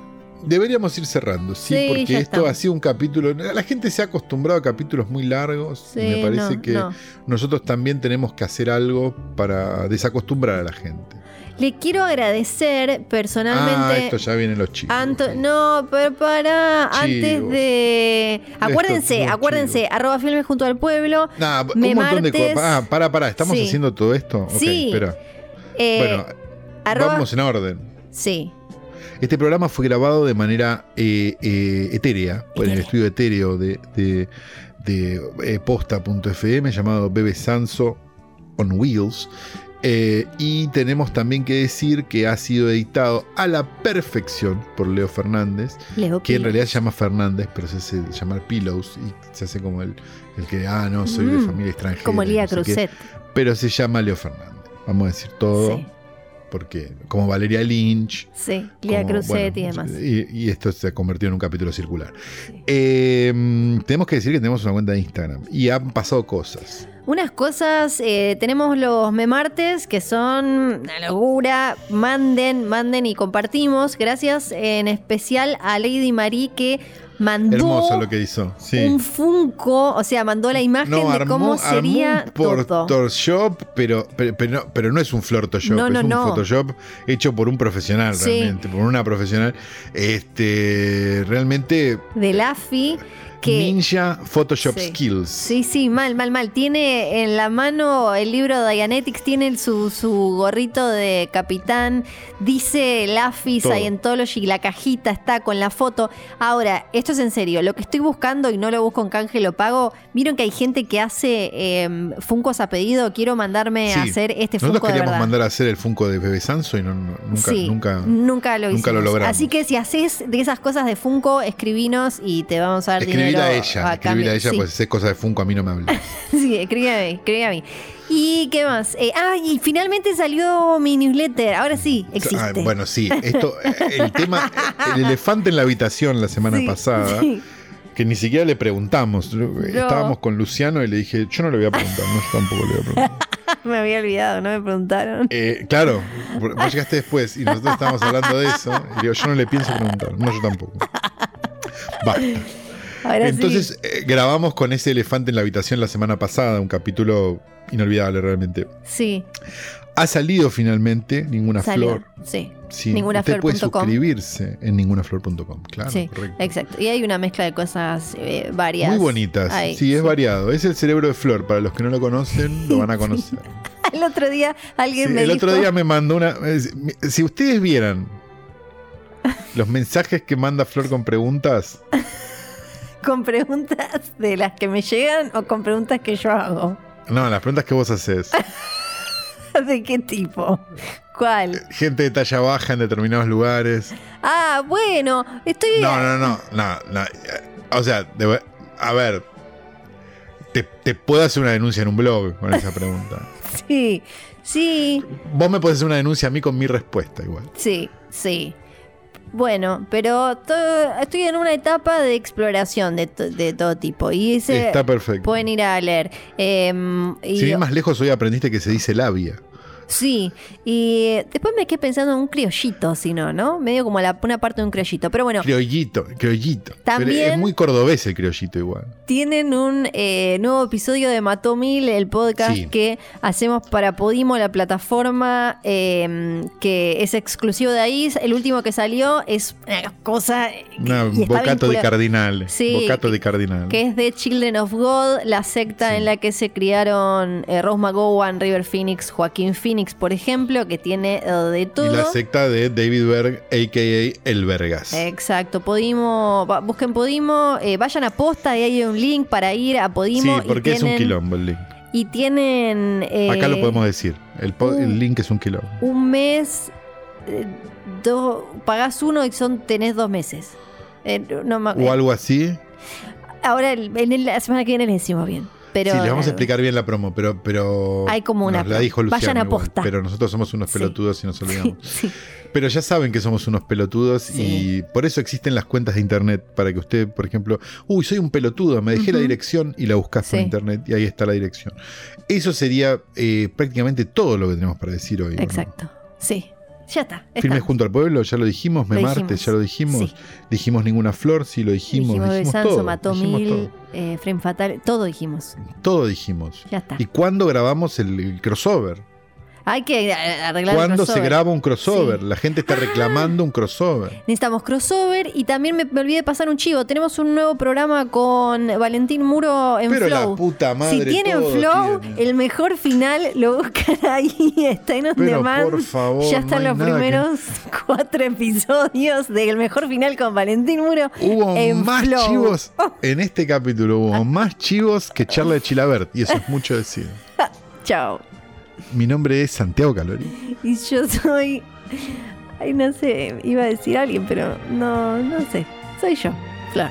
Speaker 3: Deberíamos ir cerrando, sí,
Speaker 2: Sí,
Speaker 3: porque esto ha sido un capítulo. La gente se ha acostumbrado a capítulos muy largos. y me parece
Speaker 2: no,
Speaker 3: que
Speaker 2: no.
Speaker 3: nosotros también tenemos que hacer algo para desacostumbrar a la gente.
Speaker 2: Le quiero agradecer personalmente.
Speaker 3: Ah, esto ya vienen los chicos.
Speaker 2: Anto- no, pero para antes de. Acuérdense, acuérdense,
Speaker 3: chivos.
Speaker 2: arroba filmes junto al pueblo.
Speaker 3: Nah, un
Speaker 2: me
Speaker 3: montón de
Speaker 2: martes-
Speaker 3: cosas. Ah, para, para, ¿estamos
Speaker 2: Sí.
Speaker 3: haciendo todo esto? Ok,
Speaker 2: Sí.
Speaker 3: espera.
Speaker 2: eh,
Speaker 3: bueno,
Speaker 2: arroba-
Speaker 3: vamos en orden.
Speaker 2: Sí.
Speaker 3: Este programa fue grabado de manera eh, eh, etérea, en el estudio etéreo de, de, de, eh, posta.fm llamado Bebe Sanso on Wheels. Eh, y tenemos también que decir que ha sido editado a la perfección por Leo Fernández,
Speaker 2: Leo
Speaker 3: que en realidad se llama Fernández, pero se hace llamar Pillows y se hace como el, el que, ah, no, soy de familia extranjera.
Speaker 2: Como Lía
Speaker 3: no.
Speaker 2: Cruzet.
Speaker 3: Pero se llama Leo Fernández. Vamos a decir todo,
Speaker 2: Sí,
Speaker 3: porque como Valeria Lynch,
Speaker 2: sí. Lía
Speaker 3: como,
Speaker 2: Cruzet
Speaker 3: bueno,
Speaker 2: y demás.
Speaker 3: Y, y esto se ha convertido en un capítulo circular.
Speaker 2: Sí.
Speaker 3: Eh, tenemos que decir que tenemos una cuenta de Instagram y han pasado cosas.
Speaker 2: Unas cosas, eh, tenemos los memartes que son una locura. Manden, manden y compartimos. Gracias en especial a Lady Marie que mandó
Speaker 3: Hermoso lo que hizo. Sí.
Speaker 2: un Funko, o sea, mandó la imagen
Speaker 3: No,
Speaker 2: de cómo sería todo.
Speaker 3: Photoshop, pero, pero, pero no, pero no es un Flirtoshop,
Speaker 2: No, no,
Speaker 3: es un
Speaker 2: no.
Speaker 3: Photoshop hecho por un profesional
Speaker 2: Sí.
Speaker 3: realmente, por una profesional. Este, realmente
Speaker 2: De Laffy que
Speaker 3: Ninja Photoshop
Speaker 2: Sí.
Speaker 3: Skills.
Speaker 2: Sí, sí, mal, mal, mal. Tiene en la mano el libro de Dianetics, tiene su, su gorrito de capitán, dice Laffy. Scientology, la cajita está con la foto. Ahora, esto es en serio, lo que estoy buscando y no lo busco en canje, lo pago. Vieron que hay gente que hace eh, Funcos a pedido, quiero mandarme a hacer este
Speaker 3: Nosotros
Speaker 2: Funko de
Speaker 3: queríamos
Speaker 2: verdad.
Speaker 3: mandar a hacer el Funko de Bebe Sanso y no, no- nunca,
Speaker 2: Sí,
Speaker 3: nunca,
Speaker 2: nunca lo
Speaker 3: nunca lo
Speaker 2: hicimos.
Speaker 3: logramos.
Speaker 2: Así que si haces de esas cosas de Funko, escribinos y te vamos a dar dinero.
Speaker 3: A ella, escribir
Speaker 2: cambio.
Speaker 3: a ella,
Speaker 2: Sí.
Speaker 3: pues si es cosa de Funko, a mí no me habla. *laughs*
Speaker 2: Sí, escribe a mí, escribe a mí. ¿Y qué más? Eh, ah, y finalmente salió mi newsletter. Ahora sí, existe.
Speaker 3: Ah, bueno, sí, *laughs* esto, eh, el tema, el elefante en la habitación la semana
Speaker 2: Sí,
Speaker 3: pasada,
Speaker 2: sí.
Speaker 3: que ni siquiera le preguntamos. Estábamos con Luciano y le dije, yo no le voy a preguntar, no, yo tampoco le voy a preguntar. *laughs*
Speaker 2: Me había olvidado, no me preguntaron.
Speaker 3: Eh, claro, vos llegaste después y nosotros estábamos hablando de eso. Y digo, yo no le pienso preguntar. No, yo tampoco. Basta.
Speaker 2: Ahora
Speaker 3: Entonces eh, grabamos con ese elefante en la habitación la semana pasada, un capítulo inolvidable realmente.
Speaker 2: sí.
Speaker 3: Ha salido finalmente Ninguna
Speaker 2: Salió.
Speaker 3: Flor.
Speaker 2: Sí.
Speaker 3: Sí,
Speaker 2: Ningunaflor
Speaker 3: usted puede suscribirse en ningunaflor.com. Claro,
Speaker 2: sí,
Speaker 3: correcto.
Speaker 2: exacto. Y hay una mezcla de cosas eh, varias.
Speaker 3: Muy bonitas.
Speaker 2: ahí,
Speaker 3: sí, es variado. Es el cerebro de Flor. Para los que no lo conocen, lo van a *laughs* conocer. *laughs*
Speaker 2: El otro día alguien
Speaker 3: Sí,
Speaker 2: me
Speaker 3: el
Speaker 2: dijo.
Speaker 3: otro día me mandó una. mi- Si ustedes vieran *laughs* los mensajes que manda Flor con preguntas,
Speaker 2: con preguntas de las que me llegan o con preguntas que yo hago.
Speaker 3: no, las preguntas que vos haces. *laughs*
Speaker 2: ¿De qué tipo? ¿Cuál?
Speaker 3: Gente de talla baja en determinados lugares.
Speaker 2: Ah, bueno, estoy.
Speaker 3: No, no, no, no, no. eh, O sea, de- a ver. Te, te puedo hacer una denuncia en un blog con esa pregunta. *laughs*
Speaker 2: Sí, sí,
Speaker 3: Vos me podés hacer una denuncia a mí con mi respuesta igual.
Speaker 2: sí, sí. Bueno, pero to- estoy en una etapa de exploración de, to- de todo tipo. Y ese
Speaker 3: Está perfecto.
Speaker 2: pueden ir a leer. Em, y-
Speaker 3: Si bien más lejos hoy aprendiste que se dice labia.
Speaker 2: Sí, y después me quedé pensando en un criollito, si no, ¿no? Medio como la, una parte de un criollito. Pero bueno,
Speaker 3: Criollito, criollito.
Speaker 2: También-
Speaker 3: Pero es muy cordobés el criollito igual.
Speaker 2: tienen un eh, nuevo episodio de Mató Mil, el podcast
Speaker 3: Sí.
Speaker 2: que hacemos para Podimo, la plataforma eh, que es exclusivo de ahí. El último que salió es una cosa. está
Speaker 3: bocato de cardinal.
Speaker 2: Sí,
Speaker 3: bocato de cardinal.
Speaker 2: que es de Children of God, la secta
Speaker 3: Sí.
Speaker 2: en la que se criaron eh, Rose McGowan, River Phoenix, Joaquín Phoenix, por ejemplo, que tiene eh, de todo.
Speaker 3: Y la secta de David Berg, a.k.a. El Vergas.
Speaker 2: Exacto, Podimo, busquen Podimo, eh, vayan a posta y hay un link para ir a
Speaker 3: sí,
Speaker 2: Podimo.
Speaker 3: porque
Speaker 2: y
Speaker 3: es un
Speaker 2: tienen,
Speaker 3: quilombo el link.
Speaker 2: Y tienen eh,
Speaker 3: Acá lo podemos decir. El, po-
Speaker 2: un-
Speaker 3: el link es un quilombo.
Speaker 2: un mes, eh, do- pagás uno y son tenés dos meses. No
Speaker 3: O algo así.
Speaker 2: Ahora, en el- la semana que viene les decimos bien. Pero,
Speaker 3: sí, les vamos a explicar bien la promo, pero. pero
Speaker 2: Hay como una
Speaker 3: nos la dijo Luciano
Speaker 2: vayan a
Speaker 3: igual,
Speaker 2: posta.
Speaker 3: pero nosotros somos unos
Speaker 2: Sí.
Speaker 3: pelotudos y nos *laughs* olvidamos.
Speaker 2: Sí,
Speaker 3: Pero ya saben que somos unos pelotudos
Speaker 2: Sí.
Speaker 3: y por eso existen las cuentas de internet para que usted, por ejemplo, uy, soy un pelotudo, me dejé la dirección y la buscas por
Speaker 2: Sí.
Speaker 3: internet y ahí está la dirección. Eso sería eh, prácticamente todo lo que tenemos para decir hoy.
Speaker 2: exacto. Sí, ya está.
Speaker 3: Firme junto al pueblo, ya lo dijimos, Me
Speaker 2: Lo dijimos.
Speaker 3: ya lo dijimos.
Speaker 2: Sí.
Speaker 3: Dijimos ninguna flor, sí lo dijimos.
Speaker 2: Dijimos,
Speaker 3: Dijimos,
Speaker 2: Besanzo,
Speaker 3: todo.
Speaker 2: Mató
Speaker 3: dijimos
Speaker 2: Mil,
Speaker 3: todo.
Speaker 2: eh, Frame Fatal, todo dijimos.
Speaker 3: Todo dijimos.
Speaker 2: Ya está.
Speaker 3: ¿Y cuándo grabamos el, el crossover?
Speaker 2: Hay que eh, arreglar
Speaker 3: ¿Cuándo se graba un crossover?
Speaker 2: Sí.
Speaker 3: La gente está reclamando un crossover.
Speaker 2: Necesitamos crossover y también me, me olvidé de pasar un chivo. Tenemos un nuevo programa con Valentín Muro en
Speaker 3: Pero
Speaker 2: Flow.
Speaker 3: la puta madre.
Speaker 2: si tienen Flow,
Speaker 3: tiene.
Speaker 2: el mejor final lo buscan *laughs* ahí. Está en on
Speaker 3: Pero,
Speaker 2: demand.
Speaker 3: por favor,
Speaker 2: ya están los
Speaker 3: que-
Speaker 2: primeros *laughs* cuatro episodios del mejor final con Valentín Muro.
Speaker 3: Hubo
Speaker 2: en
Speaker 3: más
Speaker 2: Flow.
Speaker 3: chivos *laughs* en este capítulo. Hubo más chivos que charla de Chilabert. Y eso es mucho decir.
Speaker 2: Chao.
Speaker 3: Mi nombre es Santiago Calori.
Speaker 2: Y yo soy. Ay, no sé, iba a decir alguien, pero no, no sé. Soy yo, Flor.